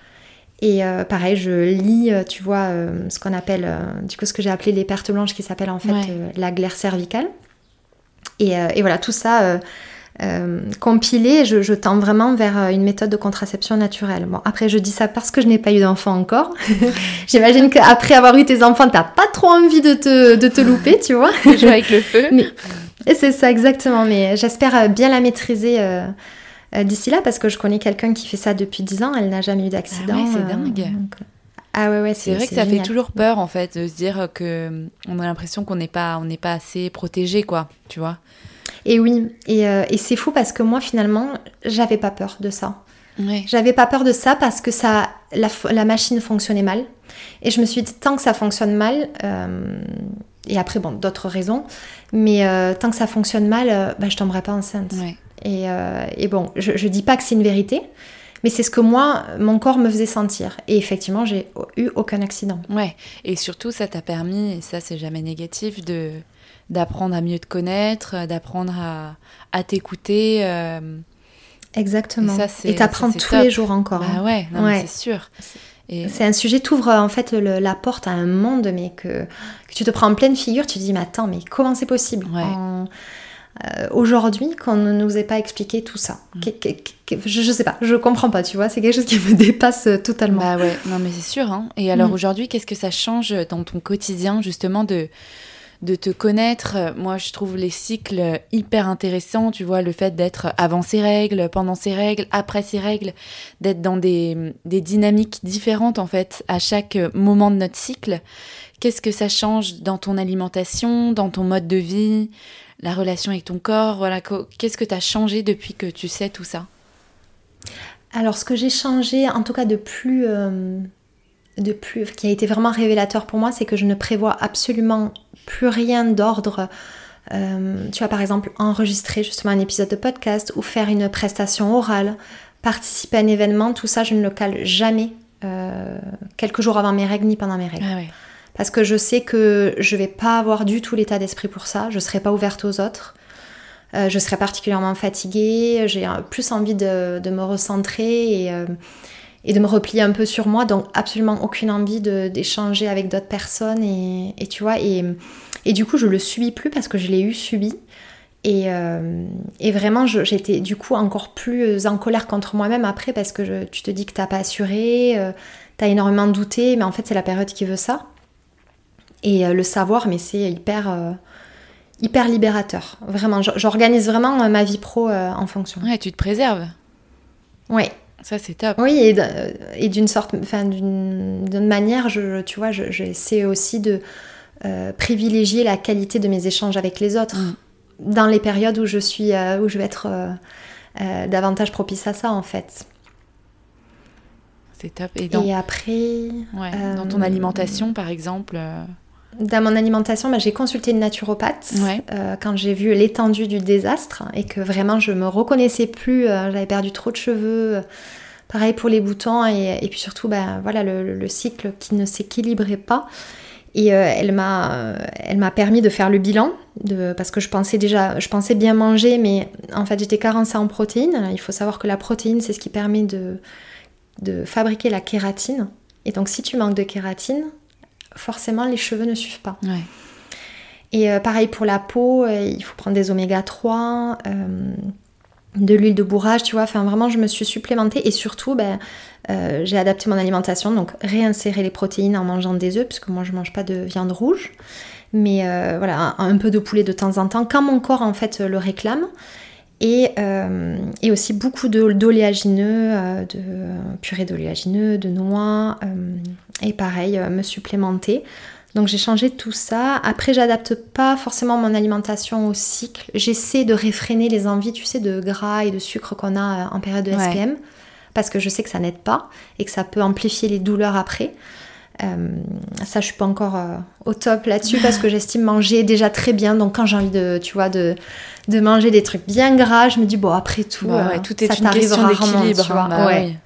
[SPEAKER 2] Et euh, pareil, je lis, euh, tu vois, ce qu'on appelle, du coup, ce que j'ai appelé les pertes blanches, qui s'appelle en fait la glaire cervicale. Et, et, voilà, tout ça euh, compilé, je, tends vraiment vers euh, une méthode de contraception naturelle. Bon, après, je dis ça parce que je n'ai pas eu d'enfant encore. [laughs] J'imagine qu'après avoir eu tes enfants, t'as pas trop envie de te, de te louper, tu vois. [laughs]
[SPEAKER 1] Jouer avec le feu.
[SPEAKER 2] C'est ça, exactement. Mais j'espère euh, bien la maîtriser d'ici là parce que je connais quelqu'un qui fait ça depuis 10 ans. Elle n'a jamais eu d'accident.
[SPEAKER 1] Ah c'est dingue.
[SPEAKER 2] Ah ouais, ouais,
[SPEAKER 1] c'est vrai que ça fait toujours peur en fait de se dire que on a l'impression qu'on n'est pas, on n'est pas assez protégé, quoi, tu vois.
[SPEAKER 2] Et oui, euh, et, c'est fou parce que moi finalement, j'avais pas peur de ça. J'avais pas peur de ça parce que ça, la, machine fonctionnait mal. Et je me suis dit, tant que ça fonctionne mal, euh, et après, bon, d'autres raisons, mais euh, tant que ça fonctionne mal, bah, je tomberai pas enceinte. Et, et, bon, je, je dis pas que c'est une vérité, mais c'est ce que moi, mon corps me faisait sentir. Et effectivement, j'ai eu aucun accident.
[SPEAKER 1] Ouais, et surtout, ça t'a permis, et ça, c'est jamais négatif, de d'apprendre à mieux te connaître, euh, d'apprendre à, à t'écouter. Euh.
[SPEAKER 2] Exactement. Et t'apprends tous les jours encore.
[SPEAKER 1] Bah hein. ouais, c'est sûr.
[SPEAKER 2] C'est un sujet, t'ouvre en fait la porte à un monde, mais que, que, tu te prends en pleine figure, tu te dis, mais attends, mais comment c'est possible euh, Aujourd'hui, qu'on ne nous ait pas expliqué tout ça? Mm. je, je, sais pas, je comprends pas, tu vois, c'est quelque chose qui me [laughs] dépasse totalement.
[SPEAKER 1] Bah ouais, non mais c'est sûr. Hein. Et alors mm. aujourd'hui, qu'est-ce que ça change dans ton quotidien, justement, de de te connaître. Moi, je trouve les cycles hyper intéressants. Tu vois, le fait d'être avant ses règles, pendant ses règles, après ses règles, d'être dans des, dynamiques différentes, en fait, à chaque moment de notre cycle. Qu'est-ce que ça change dans ton alimentation, dans ton mode de vie, la relation avec ton corps? Voilà, qu'est-ce que tu as changé depuis que tu sais tout ça?
[SPEAKER 2] Alors, ce que j'ai changé, en tout cas de plus. Euh, de plus, qui a été vraiment révélateur pour moi, c'est que je ne prévois absolument plus rien d'ordre. Euh, tu vas par exemple enregistrer justement un épisode de podcast ou faire une prestation orale, participer à un événement, tout ça je ne le cale jamais euh, quelques jours avant mes règles ni pendant mes règles.
[SPEAKER 1] Ah
[SPEAKER 2] Parce que je sais que je vais pas avoir du tout l'état d'esprit pour ça, je serai pas ouverte aux autres. Euh, je serai particulièrement fatiguée, j'ai plus envie de, me recentrer et, et de me replier un peu sur moi, donc absolument aucune envie d'échanger avec d'autres personnes et, tu vois, et, et, du coup je le subis plus parce que je l'ai eu subi. Et, euh, et vraiment, j'étais du coup encore plus en colère contre moi-même après parce que tu te dis que t'as pas assuré, tu euh, t'as énormément douté, mais en fait c'est la période qui veut ça. Et euh, le savoir, mais c'est hyper hyper libérateur. Vraiment, j'organise vraiment ma vie pro en fonction.
[SPEAKER 1] Ouais, tu te préserves.
[SPEAKER 2] Ouais,
[SPEAKER 1] ça, c'est top.
[SPEAKER 2] Oui, et d'une sorte, enfin, d'une manière, je, tu vois, j'essaie aussi de euh, privilégier la qualité de mes échanges avec les autres. Mm. Dans les périodes où je suis, euh, où je vais être euh, davantage propice à ça, en fait.
[SPEAKER 1] C'est top.
[SPEAKER 2] Et, après.
[SPEAKER 1] Ouais, dans ton alimentation, par exemple.
[SPEAKER 2] Dans mon alimentation, bah, j'ai consulté une naturopathe euh, quand j'ai vu l'étendue du désastre et que vraiment je me reconnaissais plus. Euh, j'avais perdu trop de cheveux. pareil pour les boutons et, puis surtout, bah, voilà, le, cycle qui ne s'équilibrait pas. Et euh, elle m'a, elle m'a permis de faire le bilan de, parce que je pensais déjà, je pensais bien manger, mais en fait j'étais carencée en protéines. Il faut savoir que la protéine, c'est ce qui permet de, de fabriquer la kératine. Et donc si tu manques de kératine, forcément les cheveux ne suivent pas. Et euh, pareil pour la peau, euh, il faut prendre des oméga 3, euh, de l'huile de bourrage, tu vois. Enfin, vraiment, je me suis supplémentée et surtout, ben, j'ai adapté mon alimentation, donc réinsérer les protéines en mangeant des œufs, puisque moi je mange pas de viande rouge. Mais voilà, un, peu de poulet de temps en temps, quand mon corps en fait le réclame. Et, et, aussi beaucoup d'oléagineux, de, purée d'oléagineux, de noix, et pareil, me supplémenter. Donc j'ai changé tout ça. Après, j'adapte pas forcément mon alimentation au cycle. J'essaie de réfréner les envies, tu sais, de gras et de sucre qu'on a euh, en période de SPM. Parce que je sais que ça n'aide pas et que ça peut amplifier les douleurs après. Euh, ça, je suis pas encore euh, au top là-dessus parce que j'estime manger déjà très bien. Donc, quand j'ai envie de, tu vois, de, de manger des trucs bien gras, je me dis bon, après tout,
[SPEAKER 1] tout est ça une question d'équilibre. Hein, bah
[SPEAKER 2] ouais.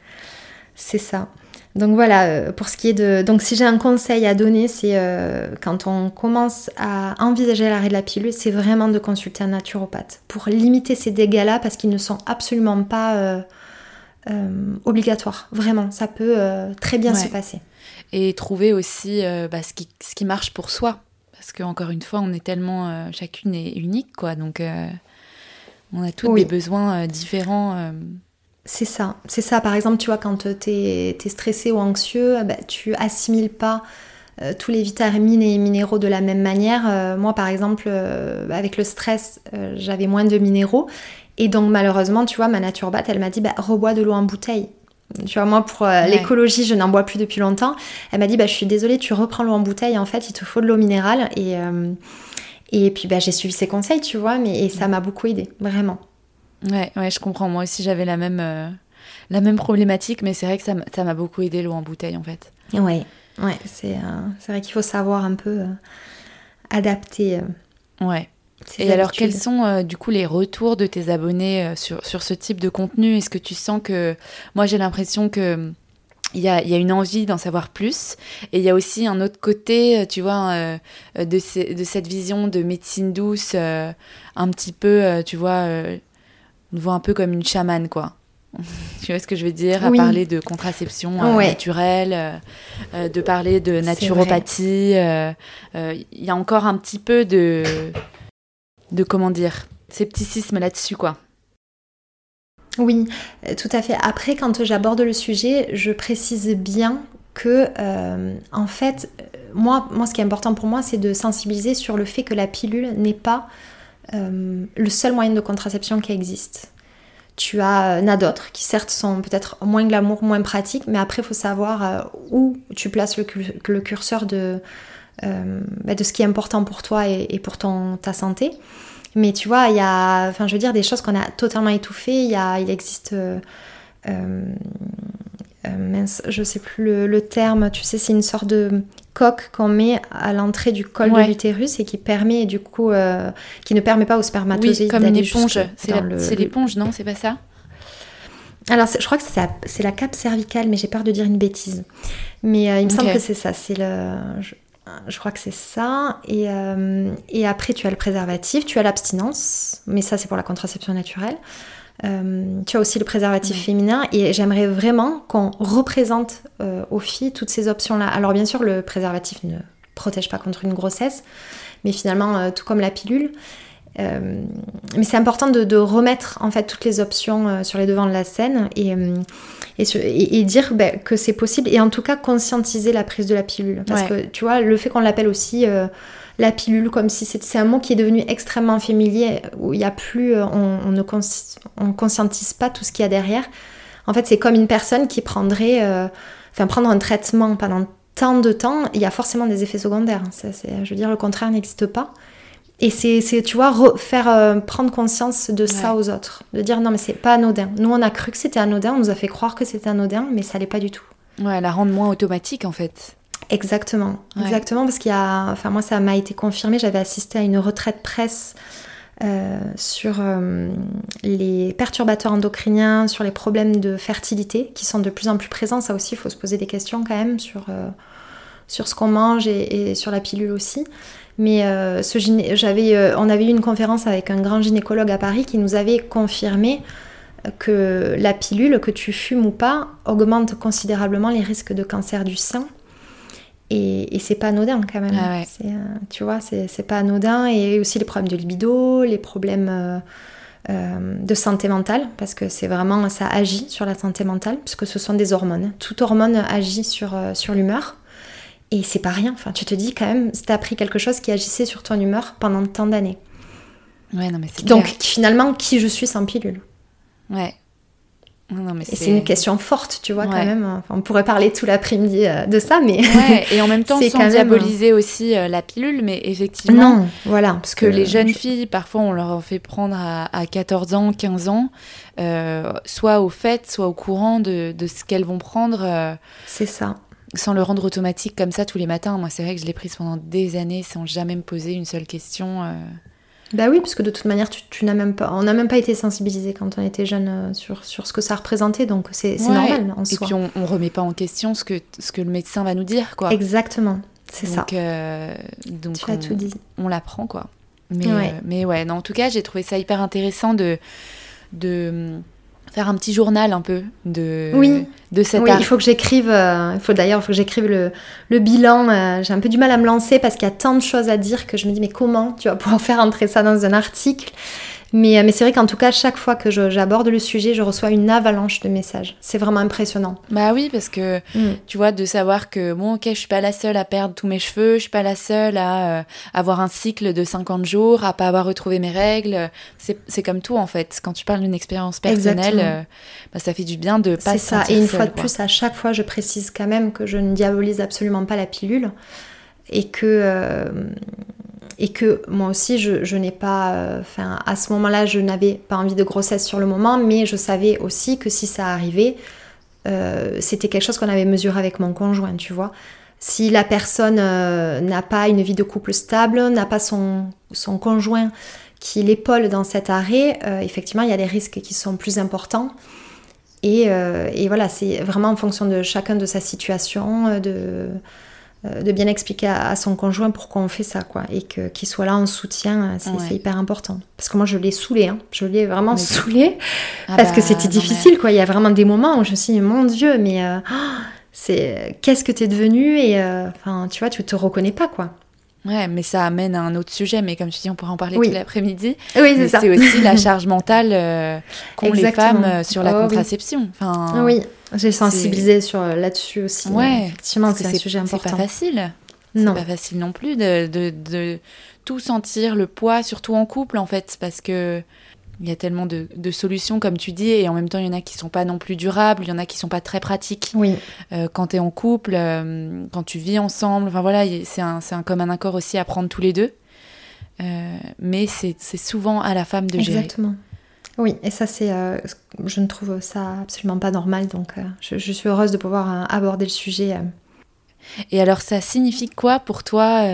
[SPEAKER 2] C'est ça. Donc voilà, euh, pour ce qui est de... Donc si j'ai un conseil à donner, c'est euh, quand on commence à envisager l'arrêt de la pilule, c'est vraiment de consulter un naturopathe pour limiter ces dégâts-là parce qu'ils ne sont absolument pas euh, obligatoires. Vraiment, ça peut très bien se passer.
[SPEAKER 1] Et trouver aussi bah, ce, qui, ce qui marche pour soi. Parce qu'encore une fois, on est tellement... chacune est unique, quoi. Donc on a tous des besoins différents
[SPEAKER 2] c'est ça, c'est ça. Par exemple, tu vois, quand tu es, stressé ou anxieux, bah, tu assimiles pas euh, tous les vitamines et minéraux de la même manière. Euh, moi, par exemple, euh, avec le stress, j'avais moins de minéraux. Et donc, malheureusement, tu vois, ma naturopathe, elle m'a dit, bah, rebois de l'eau en bouteille. Tu vois, moi, pour l'écologie, je n'en bois plus depuis longtemps. Elle m'a dit, bah, je suis désolée, tu reprends l'eau en bouteille. En fait, il te faut de l'eau minérale. Et, et puis, bah, j'ai suivi ses conseils, tu vois, mais et ça m'a beaucoup aidé, vraiment.
[SPEAKER 1] Ouais, ouais, je comprends. Moi aussi, j'avais la même, euh, la même problématique, mais c'est vrai que ça m'a beaucoup aidé l'eau en bouteille, en fait.
[SPEAKER 2] Ouais, ouais, c'est euh, vrai qu'il faut savoir un peu euh, adapter.
[SPEAKER 1] ouais. Et alors, quels sont du coup les retours de tes abonnés sur, sur ce type de contenu? Est-ce que tu sens que. Moi, j'ai l'impression que. Il y, a, y a, une envie d'en savoir plus? Et il y a aussi un autre côté, tu vois, de, de, cette vision de médecine douce, un petit peu, tu vois, on voit un peu comme une chamane, quoi. [laughs] tu vois ce que je veux dire? À parler de contraception euh, naturelle, euh, euh, de parler de naturopathie. Il y a encore un petit peu de, de comment dire, scepticisme là-dessus, quoi.
[SPEAKER 2] Oui, tout à fait. Après, quand j'aborde le sujet, je précise bien que, en fait, moi, moi, ce qui est important pour moi, c'est de sensibiliser sur le fait que la pilule n'est pas euh, le seul moyen de contraception qui existe. Tu as, euh, d'autres qui certes sont peut-être moins glamour, moins pratiques, mais après il faut savoir euh, où tu places le, curseur de, bah, de ce qui est important pour toi et, pour ton, ta santé. Mais tu vois, il y a, enfin je veux dire, des choses qu'on a totalement étouffées. Il, y a, il existe euh, mince, je sais plus le, terme, tu sais, c'est une sorte de coque qu'on met à l'entrée du col de l'utérus et qui permet du coup, euh, qui ne permet pas aux spermatozoïdes
[SPEAKER 1] oui, comme une éponge. C'est l'éponge, non? C'est pas ça?
[SPEAKER 2] Alors, je crois que c'est la, cape cervicale, mais j'ai peur de dire une bêtise. Mais euh, il me semble que c'est ça. C'est le, je, crois que c'est ça. Et, et après, tu as le préservatif, tu as l'abstinence, mais ça, c'est pour la contraception naturelle. Euh, tu as aussi le préservatif féminin et j'aimerais vraiment qu'on représente euh, aux filles toutes ces options-là. Alors bien sûr, le préservatif ne protège pas contre une grossesse, mais finalement, euh, tout comme la pilule. Mais c'est important de, remettre en fait toutes les options sur les devants de la scène et, et, dire ben, que c'est possible et en tout cas conscientiser la prise de la pilule. Parce que tu vois, le fait qu'on l'appelle aussi la pilule, comme si c'est un mot qui est devenu extrêmement familier, où il n'y a plus, euh, on, ne conscientise pas tout ce qu'il y a derrière. En fait, c'est comme une personne qui prendrait, euh, enfin, prendre un traitement pendant tant de temps, il y a forcément des effets secondaires. Ça, je veux dire, le contraire n'existe pas. Et c'est, tu vois, faire euh, prendre conscience de ça aux autres. De dire non, mais c'est pas anodin. Nous, on a cru que c'était anodin, on nous a fait croire que c'était anodin, mais ça l'est pas du tout.
[SPEAKER 1] Ouais, la rendre moins automatique en fait.
[SPEAKER 2] Exactement, exactement, parce qu'il y a, enfin moi ça m'a été confirmé, j'avais assisté à une retraite presse euh, sur euh, les perturbateurs endocriniens, sur les problèmes de fertilité qui sont de plus en plus présents. Ça aussi, il faut se poser des questions quand même sur, sur ce qu'on mange et, sur la pilule aussi. Mais ce j'avais, on avait eu une conférence avec un grand gynécologue à Paris qui nous avait confirmé que la pilule, que tu fumes ou pas, augmente considérablement les risques de cancer du sein et, c'est pas anodin quand même. Ah euh, tu vois, c'est pas anodin. Et aussi les problèmes de libido, les problèmes euh, euh, de santé mentale, parce que c'est vraiment, ça agit sur la santé mentale, puisque ce sont des hormones. Toute hormone agit sur, sur l'humeur. Et c'est pas rien. Enfin, tu te dis quand même, t'as appris quelque chose qui agissait sur ton humeur pendant tant d'années.
[SPEAKER 1] Ouais, non, mais
[SPEAKER 2] Donc finalement, qui je suis sans pilule
[SPEAKER 1] Ouais,
[SPEAKER 2] et c'est une question forte, tu vois, quand même. on pourrait parler tout l'après-midi euh, de ça, mais. [laughs]
[SPEAKER 1] et en même temps, sans diaboliser aussi euh, la pilule, mais effectivement.
[SPEAKER 2] Non, voilà.
[SPEAKER 1] Parce que, les jeunes filles, parfois, on leur fait prendre à, 14 ans, 15 ans, euh, soit au fait, soit au courant de, de ce qu'elles vont prendre.
[SPEAKER 2] c'est ça.
[SPEAKER 1] Sans le rendre automatique comme ça tous les matins. Moi, c'est vrai que je l'ai prise pendant des années sans jamais me poser une seule question.
[SPEAKER 2] Bah oui, parce que de toute manière, tu, n'as même pas, on n'a même pas été sensibilisé quand on était jeune euh, sur, sur ce que ça représentait, donc c'est normal en
[SPEAKER 1] soi. Et puis on, on remet pas en question ce que, ce que le médecin va nous dire, quoi.
[SPEAKER 2] Exactement, c'est ça.
[SPEAKER 1] Euh, donc
[SPEAKER 2] tu as tout dit.
[SPEAKER 1] On l'apprend, quoi. Mais ouais. Euh, mais ouais, non, en tout cas, j'ai trouvé ça hyper intéressant de, de faire un petit journal un peu de,
[SPEAKER 2] oui.
[SPEAKER 1] de cette
[SPEAKER 2] oui, il faut que j'écrive, euh, il faut d'ailleurs, il faut que j'écrive le, le, bilan. Euh, j'ai un peu du mal à me lancer parce qu'il y a tant de choses à dire que je me dis, mais comment tu vas pouvoir [laughs] faire entrer ça dans un article? Mais, euh, mais c'est vrai qu'en tout cas, chaque fois que j'aborde le sujet, je reçois une avalanche de messages. C'est vraiment impressionnant.
[SPEAKER 1] Bah oui, parce que mm. tu vois, de savoir que bon, ok, je suis pas la seule à perdre tous mes cheveux, je suis pas la seule à euh, avoir un cycle de 50 jours, à pas avoir retrouvé mes règles. C'est comme tout en fait. Quand tu parles d'une expérience personnelle, euh, bah, ça fait du bien de pas
[SPEAKER 2] C'est ça. Et une fois de plus, à chaque fois, je précise quand même que je ne diabolise absolument pas la pilule et que et que moi aussi je, n'ai pas, euh, enfin à ce moment-là je n'avais pas envie de grossesse sur le moment, mais je savais aussi que si ça arrivait, euh, c'était quelque chose qu'on avait mesuré avec mon conjoint, tu vois. Si la personne euh, n'a pas une vie de couple stable, n'a pas son, conjoint qui l'épaule dans cet arrêt, effectivement il y a des risques qui sont plus importants. Et, et voilà, c'est vraiment en fonction de chacun de sa situation, de, de bien expliquer à, son conjoint pourquoi on fait ça, quoi, et que qu'il soit là en soutien, euh, c'est hyper important. Parce que moi, je l'ai saoulé, hein. je l'ai vraiment saoulé, ah [laughs] parce que bah, c'était difficile, quoi. Il y a vraiment des moments où je me suis dit, mon Dieu, mais euh, [gasps] c'est qu'est-ce que tu es devenu et enfin, tu vois, tu te reconnais pas, quoi.
[SPEAKER 1] Ouais, mais ça amène à un autre sujet, mais comme tu dis, on pourrait en parler tout l'après-midi.
[SPEAKER 2] Oui, c'est ça.
[SPEAKER 1] C'est aussi la [laughs] charge mentale euh, qu'ont les femmes euh, sur la oh, contraception. Enfin,
[SPEAKER 2] oui, j'ai sensibilisé sur euh, là-dessus aussi.
[SPEAKER 1] Ouais,
[SPEAKER 2] effectivement, c'est un sujet important.
[SPEAKER 1] C'est pas facile. Non. C'est pas facile non plus de, de, de, tout sentir le poids, surtout en couple en fait, parce que il y a tellement de, solutions, comme tu dis, et en même temps, il y en a qui sont pas non plus durables, il y en a qui sont pas très pratiques.
[SPEAKER 2] Oui.
[SPEAKER 1] Euh, quand tu es en couple, euh, quand tu vis ensemble, enfin voilà, c'est un, un commun accord aussi à prendre tous les deux. Euh, mais c'est souvent à la femme de
[SPEAKER 2] gérer. Exactement. Oui, et ça, c'est, je ne trouve ça absolument pas normal, donc je, je, suis heureuse de pouvoir aborder le sujet
[SPEAKER 1] et alors, ça signifie quoi pour toi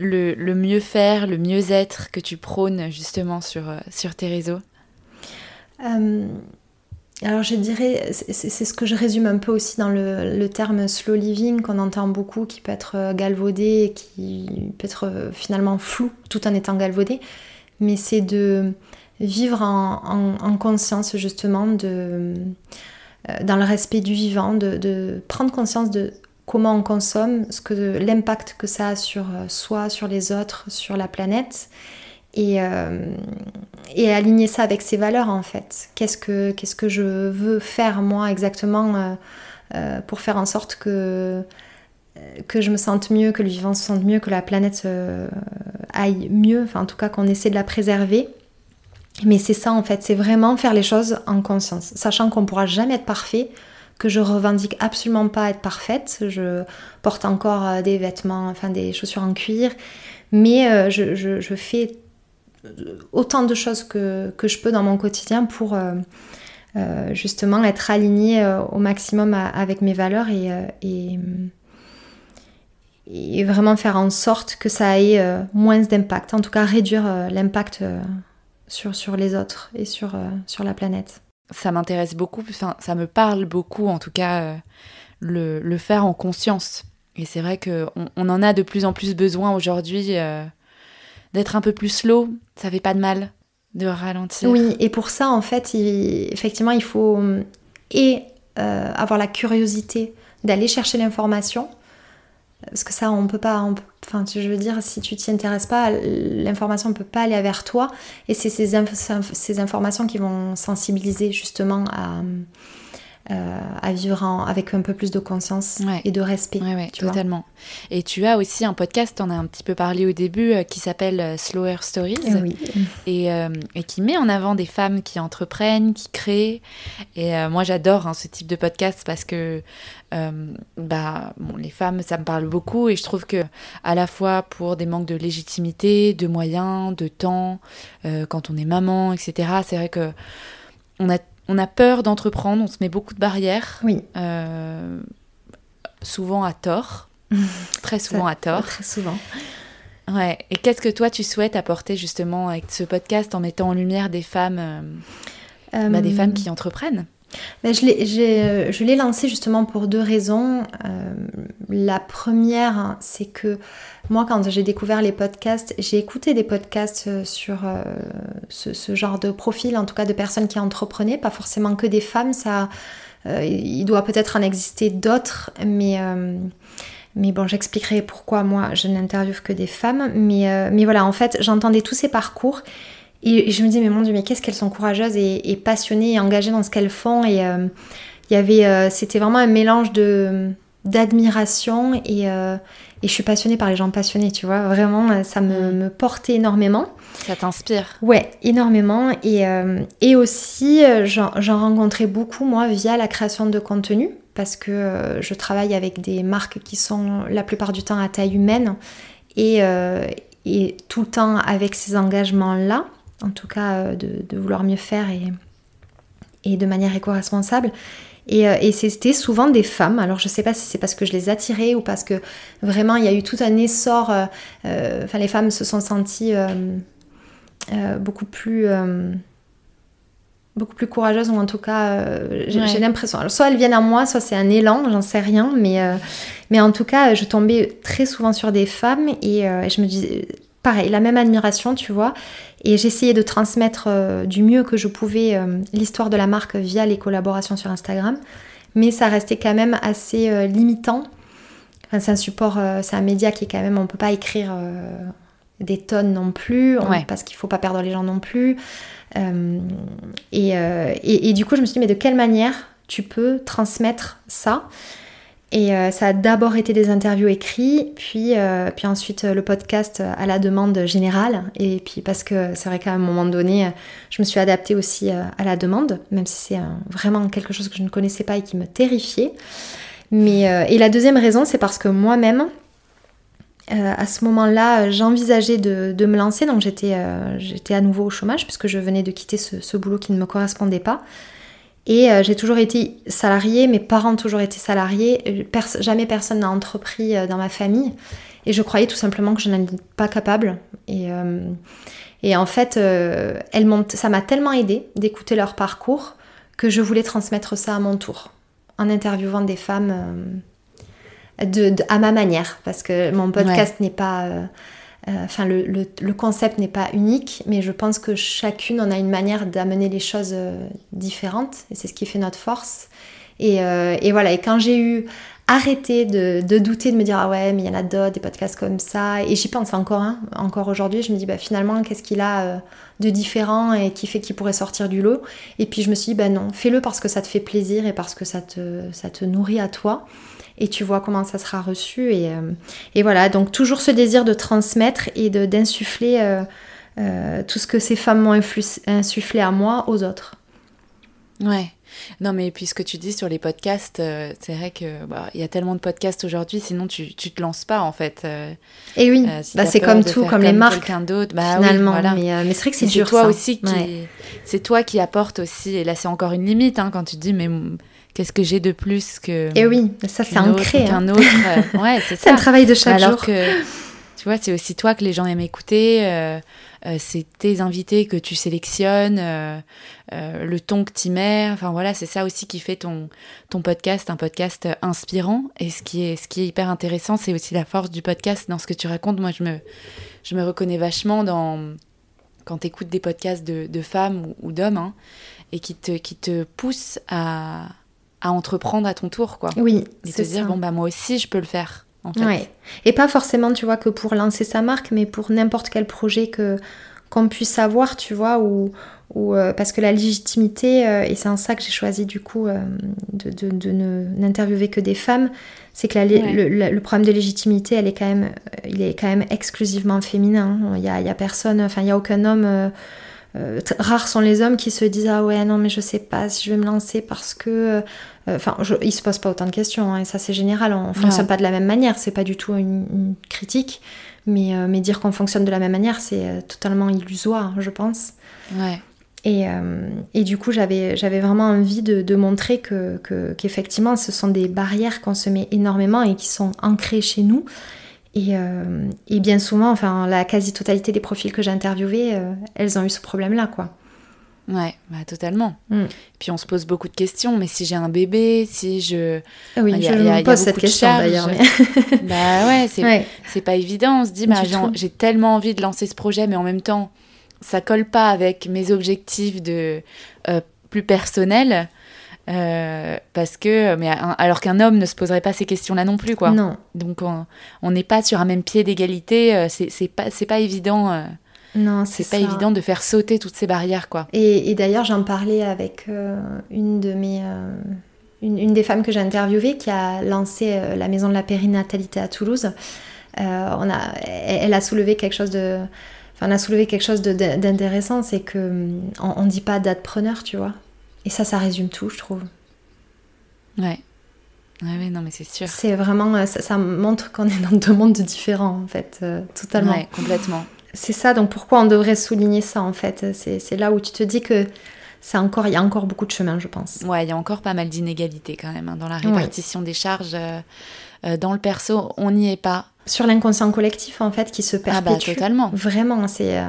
[SPEAKER 1] euh, le, mieux faire, le mieux être que tu prônes justement sur, euh, sur tes réseaux
[SPEAKER 2] euh, Alors, je dirais, c'est ce que je résume un peu aussi dans le, terme slow living qu'on entend beaucoup, qui peut être galvaudé, qui peut être finalement flou tout en étant galvaudé, mais c'est de vivre en, conscience justement de dans le respect du vivant, de, prendre conscience de comment on consomme, ce que l'impact que ça a sur euh, soi, sur les autres, sur la planète, et, euh, et aligner ça avec ses valeurs en fait. Qu'est-ce que, qu'est-ce que je veux faire moi exactement euh, pour faire en sorte que, que je me sente mieux, que le vivant se sente mieux, que la planète aille mieux, enfin en tout cas qu'on essaie de la préserver. Mais c'est ça en fait, c'est vraiment faire les choses en conscience, sachant qu'on ne pourra jamais être parfait, que je revendique absolument pas être parfaite. Je porte encore euh, des vêtements, enfin des chaussures en cuir, mais euh, je, fais autant de choses que, je peux dans mon quotidien pour euh, justement être alignée au maximum avec mes valeurs et, et vraiment faire en sorte que ça ait moins d'impact, en tout cas réduire l'impact sur, sur les autres et sur, sur la planète.
[SPEAKER 1] Ça m'intéresse beaucoup, enfin, ça me parle beaucoup en tout cas le, le faire en conscience. Et c'est vrai qu'on on en a de plus en plus besoin aujourd'hui d'être un peu plus slow, ça fait pas de mal de ralentir.
[SPEAKER 2] Oui, et pour ça, en fait, effectivement, il faut et euh, avoir la curiosité d'aller chercher l'information. Parce que ça, on peut pas. enfin, je veux dire, si tu t'y intéresses pas, l'information ne peut pas aller vers toi. Et c'est ces, ces, informations qui vont sensibiliser justement à, euh, à vivre avec un peu plus de conscience et de respect.
[SPEAKER 1] Oui, totalement. et tu as aussi un podcast, on a un petit peu parlé au début, euh, qui s'appelle euh, Slower Stories et, et, qui met en avant des femmes qui entreprennent, qui créent. Et moi, j'adore hein, ce type de podcast parce que bah, bon, les femmes, ça me parle beaucoup et je trouve que à la fois pour des manques de légitimité, de moyens, de temps, quand on est maman, etc., c'est vrai que on a on a peur d'entreprendre, on se met beaucoup de barrières.
[SPEAKER 2] Oui.
[SPEAKER 1] Euh, souvent à tort. [laughs] très souvent à tort.
[SPEAKER 2] Très souvent.
[SPEAKER 1] Ouais. Et qu'est-ce que toi tu souhaites apporter justement avec ce podcast en mettant en lumière des femmes, euh, bah, des femmes qui entreprennent?
[SPEAKER 2] Ben, je l'ai lancé justement pour deux raisons. Euh, la première, c'est que moi, quand j'ai découvert les podcasts, j'ai écouté des podcasts euh, sur euh, ce, genre de profil, en tout cas de personnes qui entreprenaient, pas forcément que des femmes. Ça, il doit peut-être en exister d'autres, mais bon, j'expliquerai pourquoi moi je n'interviewe que des femmes. Mais voilà, en fait, j'entendais tous ces parcours et je me dis, mais mon Dieu, mais qu'est-ce qu'elles sont courageuses et, passionnées et engagées dans ce qu'elles font. Et euh, il y avait, euh, c'était vraiment un mélange de d'admiration et, euh, et, je suis passionnée par les gens passionnés, tu vois. Vraiment, ça me, mm. me portait énormément.
[SPEAKER 1] Ça t'inspire
[SPEAKER 2] Ouais, énormément. Et, et aussi, j'en rencontrais beaucoup, moi, via la création de contenu, parce que je travaille avec des marques qui sont la plupart du temps à taille humaine et, et tout le temps avec ces engagements-là en tout cas euh, de, vouloir mieux faire et, et de manière éco-responsable. Et, euh, et c'était souvent des femmes. Alors je sais pas si c'est parce que je les attirais ou parce que vraiment il y a eu tout un essor. Euh, enfin les femmes se sont senties beaucoup plus beaucoup plus courageuses ou en tout cas j'ai l'impression. Alors soit elles viennent à moi, soit c'est un élan, j'en sais rien, mais mais en tout cas je tombais très souvent sur des femmes et je me disais pareil la même admiration, tu vois. Et j'essayais de transmettre euh, du mieux que je pouvais euh, l'histoire de la marque via les collaborations sur Instagram. Mais ça restait quand même assez euh, limitant. c'est un support, c'est un média qui est quand même, on peut pas écrire des tonnes non plus, parce qu'il faut pas perdre les gens non plus. Et, et, du coup, je me suis dit, mais de quelle manière tu peux transmettre ça? Et euh, ça a d'abord été des interviews écrites, puis, euh, puis ensuite euh, le podcast à la demande générale. Et puis parce que c'est vrai qu'à un moment donné, je me suis adaptée aussi à la demande, même si c'est vraiment quelque chose que je ne connaissais pas et qui me terrifiait. Mais, et la deuxième raison, c'est parce que moi-même, à ce moment-là, j'envisageais de, me lancer, donc j'étais à nouveau au chômage puisque je venais de quitter ce boulot qui ne me correspondait pas. Et euh, j'ai toujours été salariée, mes parents ont toujours été salariés, jamais personne n'a entrepris euh, dans ma famille. Et je croyais tout simplement que je n'en étais pas capable. Et, euh, et en fait, elles ça m'a tellement aidé d'écouter leur parcours que je voulais transmettre ça à mon tour, en interviewant des femmes de, à ma manière. Parce que mon podcast n'est pas enfin, le, concept n'est pas unique, mais je pense que chacune en a une manière d'amener les choses euh, différentes, et c'est ce qui fait notre force. Euh, et, voilà, et quand j'ai eu arrêté de, douter, de me dire ah ouais, mais il y en a d'autres, des podcasts comme ça, et j'y pense encore, hein, encore aujourd'hui, je me dis bah finalement, qu'est-ce qu'il a de différent et qui fait qu'il pourrait sortir du lot? Et puis je me suis dit bah non, fais-le parce que ça te fait plaisir et parce que ça te, ça te nourrit à toi et tu vois comment ça sera reçu. Et, euh, et voilà, donc toujours ce désir de transmettre et d'insuffler euh, euh, tout ce que ces femmes m'ont insufflé à moi aux autres.
[SPEAKER 1] Ouais. Non, mais puis ce que tu dis sur les podcasts, c'est vrai que bah, il y a tellement de podcasts aujourd'hui, sinon tu, tu te lances pas en fait.
[SPEAKER 2] et oui, bah, c'est comme tout, comme, les marques.
[SPEAKER 1] D'autre, bah,
[SPEAKER 2] finalement. voilà. mais, c'est vrai que c'est dur.
[SPEAKER 1] toi aussi qui, c'est toi qui apporte aussi. Et là, c'est encore une limite hein, quand tu dis mais qu'est-ce que j'ai de plus que.
[SPEAKER 2] Et oui, ça c'est ancré.
[SPEAKER 1] Qu'un hein. autre. Euh, [laughs] ouais, c'est
[SPEAKER 2] ça. Un travail de chaque
[SPEAKER 1] Alors
[SPEAKER 2] jour.
[SPEAKER 1] que, tu vois, c'est aussi toi que les gens aiment écouter. Euh, euh, c'est tes invités que tu sélectionnes, le ton que tu mets. Enfin voilà, c'est ça aussi qui fait ton, ton podcast un podcast inspirant. Et ce qui est, ce qui est hyper intéressant, c'est aussi la force du podcast dans ce que tu racontes. Moi, je me, je me reconnais vachement dans quand tu écoutes des podcasts de, de femmes ou, d'hommes hein, et qui te, qui te poussent à, à entreprendre à ton tour, quoi.
[SPEAKER 2] Oui,
[SPEAKER 1] et te dire, bon, bah moi aussi, je peux le faire. En fait.
[SPEAKER 2] ouais. Et pas forcément, tu vois, que pour lancer sa marque, mais pour n'importe quel projet que qu'on puisse avoir, tu vois, ou, ou euh, parce que la légitimité, euh, et c'est en ça que j'ai choisi du coup euh, de, de, de n'interviewer que des femmes, c'est que la, le, le, problème de légitimité, elle est quand même, il est quand même exclusivement féminin. Il y a, a personne, enfin il y a aucun homme. Rares sont les hommes qui se disent ah ouais non mais je sais pas si je vais me lancer parce que enfin ils se posent pas autant de questions hein, et ça c'est général on fonctionne pas de la même manière c'est pas du tout une, une critique mais, mais dire qu'on fonctionne de la même manière c'est totalement illusoire je pense
[SPEAKER 1] ouais
[SPEAKER 2] et, euh, et, du coup, j'avais, j'avais vraiment envie de, de montrer que, qu'effectivement, ce sont des barrières qu'on se met énormément et qui sont ancrées chez nous. Et, euh, et bien souvent, enfin, la quasi-totalité des profils que j'ai interviewés, euh, elles ont eu ce problème-là, quoi.
[SPEAKER 1] Ouais, bah, totalement. Mm. Puis on se pose beaucoup de questions, mais si j'ai un bébé, si je...
[SPEAKER 2] Ah oui, je me pose cette question d'ailleurs. Mais... [laughs]
[SPEAKER 1] bah ouais, c'est, c'est pas évident. On se dit, bah, j'ai tellement envie de lancer ce projet, mais en même temps, ça colle pas avec mes objectifs de euh, plus personnels. Euh, parce que, mais alors qu'un homme ne se poserait pas ces questions-là non plus, quoi.
[SPEAKER 2] Non.
[SPEAKER 1] Donc on n'est pas sur un même pied d'égalité. Euh, c'est pas c'est pas évident.
[SPEAKER 2] non,
[SPEAKER 1] c'est pas évident de faire sauter toutes ces barrières, quoi.
[SPEAKER 2] Et, d'ailleurs, j'en parlais avec une de mes une, une, des femmes que j'ai interviewées qui a lancé la maison de la périnatalité à Toulouse. on a, elle a soulevé quelque chose de on a soulevé quelque chose d'intéressant, c'est que hum, on, dit pas datepreneur, tu vois. Et ça, ça résume tout, je trouve.
[SPEAKER 1] Ouais. Ouais, non, mais c'est sûr.
[SPEAKER 2] C'est vraiment, euh, ça, montre qu'on est dans deux mondes différents, en fait, euh, totalement.
[SPEAKER 1] Ouais, complètement.
[SPEAKER 2] C'est ça, donc pourquoi on devrait souligner ça, en fait? C'est là où tu te dis que c'est encore, il y a encore beaucoup de chemin, je pense.
[SPEAKER 1] Ouais, il y a encore pas mal d'inégalités quand même hein, dans la répartition des charges. Euh, dans le perso, on n'y est pas
[SPEAKER 2] sur l'inconscient collectif en fait qui se perpétue.
[SPEAKER 1] Ah bah totalement.
[SPEAKER 2] Vraiment, c'est.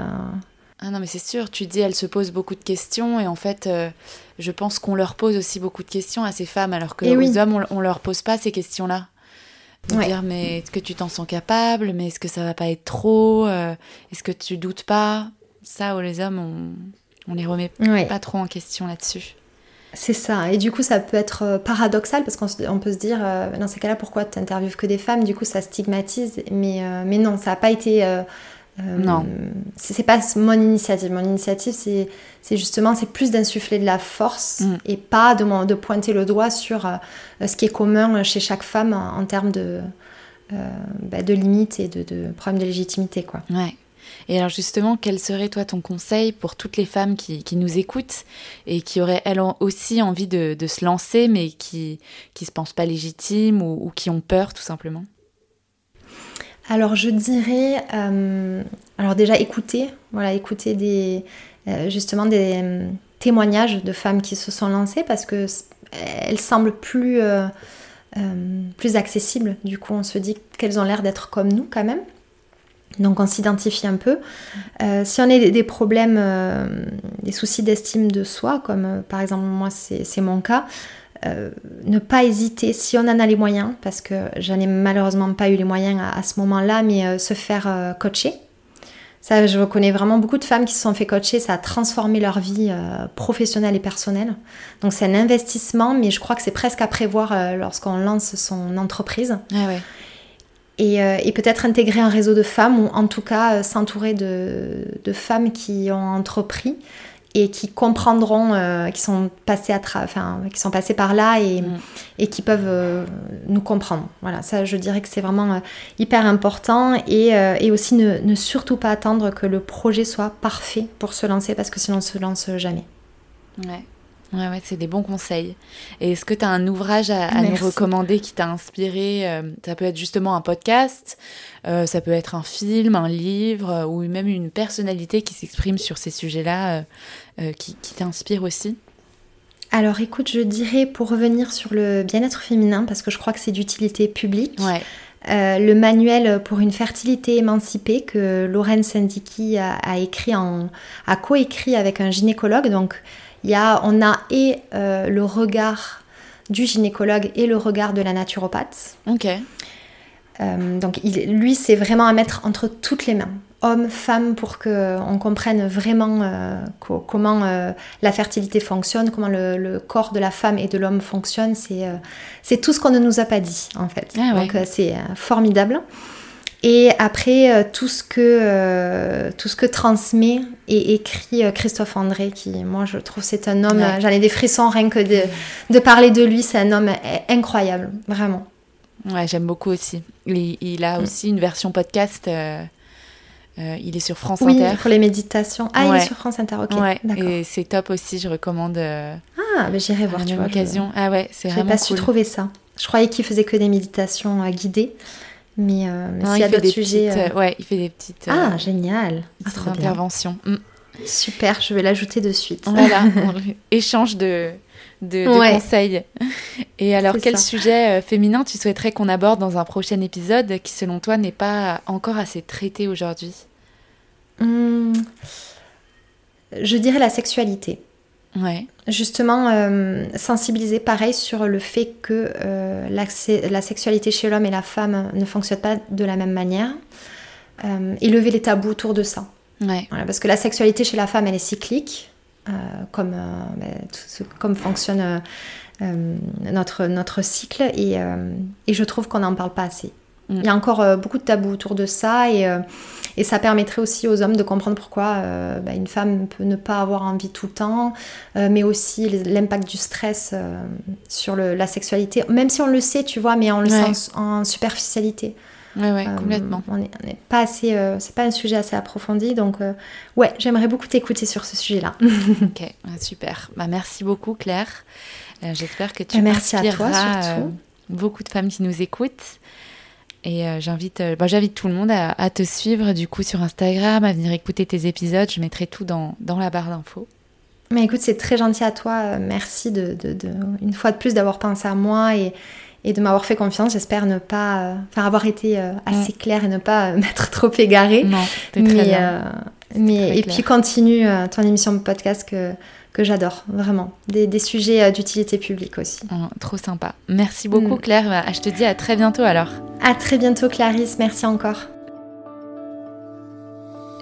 [SPEAKER 1] Ah non mais c'est sûr. Tu dis elles se posent beaucoup de questions et en fait, euh, je pense qu'on leur pose aussi beaucoup de questions à ces femmes alors que les hommes on, leur pose pas ces questions-là. Dire mais est-ce que tu t'en sens capable? Mais est-ce que ça va pas être trop euh, Est-ce que tu doutes pas? Ça, les hommes, on, on les remet pas trop en question là-dessus.
[SPEAKER 2] C'est ça. Et du coup, ça peut être euh, paradoxal parce qu'on peut se dire, euh, dans ces cas-là, pourquoi tu interviews que des femmes? Du coup, ça stigmatise. Mais, euh, mais non, ça n'a pas été.
[SPEAKER 1] Non.
[SPEAKER 2] C'est pas mon initiative. Mon initiative, c'est justement, c'est plus d'insuffler de la force mm. et pas de, de, pointer le doigt sur ce qui est commun chez chaque femme en, termes de, bah, de limites et de, de problèmes de légitimité. Quoi.
[SPEAKER 1] Ouais. Et alors justement, quel serait toi ton conseil pour toutes les femmes qui, nous écoutent et qui auraient elles aussi envie de, se lancer mais qui ne se pensent pas légitimes ou, qui ont peur tout simplement?
[SPEAKER 2] Alors je dirais, euh, alors déjà écouter, voilà, écouter des, euh, justement des euh, témoignages de femmes qui se sont lancées parce que elles semblent plus, plus accessibles. Du coup, on se dit qu'elles ont l'air d'être comme nous quand même. Donc on s'identifie un peu. Si on a des, problèmes, euh, des soucis d'estime de soi, comme par exemple moi c'est mon cas, ne pas hésiter si on en a les moyens, parce que j'en ai malheureusement pas eu les moyens à, ce moment-là, mais se faire coacher. Ça, je connais vraiment beaucoup de femmes qui se sont fait coacher, ça a transformé leur vie professionnelle et personnelle. Donc c'est un investissement, mais je crois que c'est presque à prévoir lorsqu'on lance son entreprise.
[SPEAKER 1] Ah ouais.
[SPEAKER 2] Euh, et, peut-être intégrer un réseau de femmes ou en tout cas euh, s'entourer de, femmes qui ont entrepris et qui comprendront, euh, qui sont passées à enfin, qui sont passées par là et, mm. et qui peuvent nous comprendre. Voilà, ça je dirais que c'est vraiment hyper important et, et aussi ne, ne, surtout pas attendre que le projet soit parfait pour se lancer parce que sinon on se lance jamais.
[SPEAKER 1] Ouais. Ouais, ouais, c'est des bons conseils. Et est-ce que tu as un ouvrage à, nous recommander qui t'a inspiré euh, Ça peut être justement un podcast, euh, ça peut être un film, un livre, euh, ou même une personnalité qui s'exprime sur ces sujets-là, qui, qui t'inspire aussi?
[SPEAKER 2] Alors écoute, je dirais pour revenir sur le bien-être féminin, parce que je crois que c'est d'utilité publique,
[SPEAKER 1] Ouais.
[SPEAKER 2] euh, le manuel pour une fertilité émancipée que Lorraine Sendiki a, a écrit en, a coécrit avec un gynécologue. Donc il y a, on a et euh, le regard du gynécologue et le regard de la naturopathe.
[SPEAKER 1] Ok.
[SPEAKER 2] Euh, donc il- lui, c'est vraiment à mettre entre toutes les mains, hommes, femmes, pour qu'on comprenne vraiment euh, co- comment euh, la fertilité fonctionne, comment le, le corps de la femme et de l'homme fonctionne. C'est tout ce qu'on ne nous a pas dit, en fait.
[SPEAKER 1] Ah ouais.
[SPEAKER 2] Donc c'est formidable. Et après, euh, tout, ce que, euh, tout ce que transmet et écrit euh, Christophe André, qui, moi, je trouve, c'est un homme,
[SPEAKER 1] Ouais.
[SPEAKER 2] j'en ai des frissons rien que de, de parler de lui, c'est un homme incroyable, vraiment.
[SPEAKER 1] Ouais, j'aime beaucoup aussi. Il, il a
[SPEAKER 2] Mm.
[SPEAKER 1] aussi une version podcast. euh, euh, il est sur France
[SPEAKER 2] Oui,
[SPEAKER 1] Inter.
[SPEAKER 2] pour les méditations. Ah, il est sur France Inter, ok.
[SPEAKER 1] ouais, et c'est top aussi, je recommande euh,
[SPEAKER 2] Ah, mais j'irai
[SPEAKER 1] à
[SPEAKER 2] voir, tu vois.
[SPEAKER 1] occasion. Ah ouais, c'est vraiment
[SPEAKER 2] pas su trouver ça. Je croyais qu'il faisait que des méditations guidées. Mais, euh, mais
[SPEAKER 1] Non,
[SPEAKER 2] s'il y
[SPEAKER 1] il
[SPEAKER 2] a d'autres
[SPEAKER 1] des
[SPEAKER 2] sujets.
[SPEAKER 1] petites,
[SPEAKER 2] euh,
[SPEAKER 1] euh, ouais, il fait des petites, euh,
[SPEAKER 2] Ah, génial.
[SPEAKER 1] Petites
[SPEAKER 2] trop bien.
[SPEAKER 1] interventions. Mm.
[SPEAKER 2] Super, je vais l'ajouter de suite.
[SPEAKER 1] Voilà, [laughs] échange de, de, conseils. Et alors, quel
[SPEAKER 2] ça.
[SPEAKER 1] sujet euh, féminin tu souhaiterais qu'on aborde dans un prochain épisode qui, selon toi, n'est pas encore assez traité aujourd'hui?
[SPEAKER 2] Hum, je dirais la sexualité.
[SPEAKER 1] Ouais,
[SPEAKER 2] Justement, euh, sensibiliser pareil sur le fait que euh, la sexualité chez l'homme et la femme ne fonctionne pas de la même manière. Euh, et lever les tabous autour de ça.
[SPEAKER 1] ouais,
[SPEAKER 2] Voilà, parce que la sexualité chez la femme, elle est cyclique, comme, ben, tout ce- comme fonctionne notre, notre cycle, et, et je trouve qu'on n'en parle pas assez.
[SPEAKER 1] Mm.
[SPEAKER 2] Il y a encore euh, beaucoup de tabous autour de ça, et, euh, et ça permettrait aussi aux hommes de comprendre pourquoi euh, ben, une femme peut ne pas avoir envie tout le temps, mais aussi l'impact du stress sur le- la sexualité, même si on le sait, tu vois, mais on le
[SPEAKER 1] Ouais.
[SPEAKER 2] sent en, en superficialité.
[SPEAKER 1] ouais, ouais, complètement.
[SPEAKER 2] On n'est pas assez, c'est pas un sujet assez approfondi, donc ouais, j'aimerais beaucoup t'écouter sur ce sujet-là. [laughs]
[SPEAKER 1] Ok, super. Bah, merci beaucoup, Claire. J'espère que tu
[SPEAKER 2] Et merci à toi, surtout.
[SPEAKER 1] beaucoup de femmes qui nous écoutent. Et euh, j'invite euh, bah, j'invite tout le monde à, à te suivre du coup sur Instagram, à venir écouter tes épisodes. Je mettrai tout dans, dans la barre d'infos.
[SPEAKER 2] Mais écoute, c'est très gentil à toi. euh, Merci de, de- de- une fois de plus d'avoir pensé à moi et, et de m'avoir fait confiance. J'espère ne pas, euh, enfin avoir été assez claire et ne pas [laughs] m'être trop égarée.
[SPEAKER 1] Non, c'était très
[SPEAKER 2] mais,
[SPEAKER 1] bien.
[SPEAKER 2] mais
[SPEAKER 1] très
[SPEAKER 2] et
[SPEAKER 1] clair.
[SPEAKER 2] puis continue ton émission de podcast que que j'adore vraiment. Des, des sujets euh, d'utilité publique aussi.
[SPEAKER 1] Oh, trop sympa. Merci beaucoup,
[SPEAKER 2] Mm.
[SPEAKER 1] Claire. Bah, je te dis à très bientôt alors.
[SPEAKER 2] À très bientôt, Clarisse. Merci encore.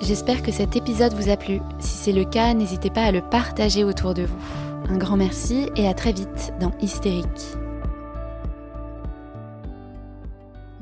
[SPEAKER 1] J'espère que cet épisode vous a plu. Si c'est le cas, n'hésitez pas à le partager autour de vous. Un grand merci et à très vite dans Hystérique.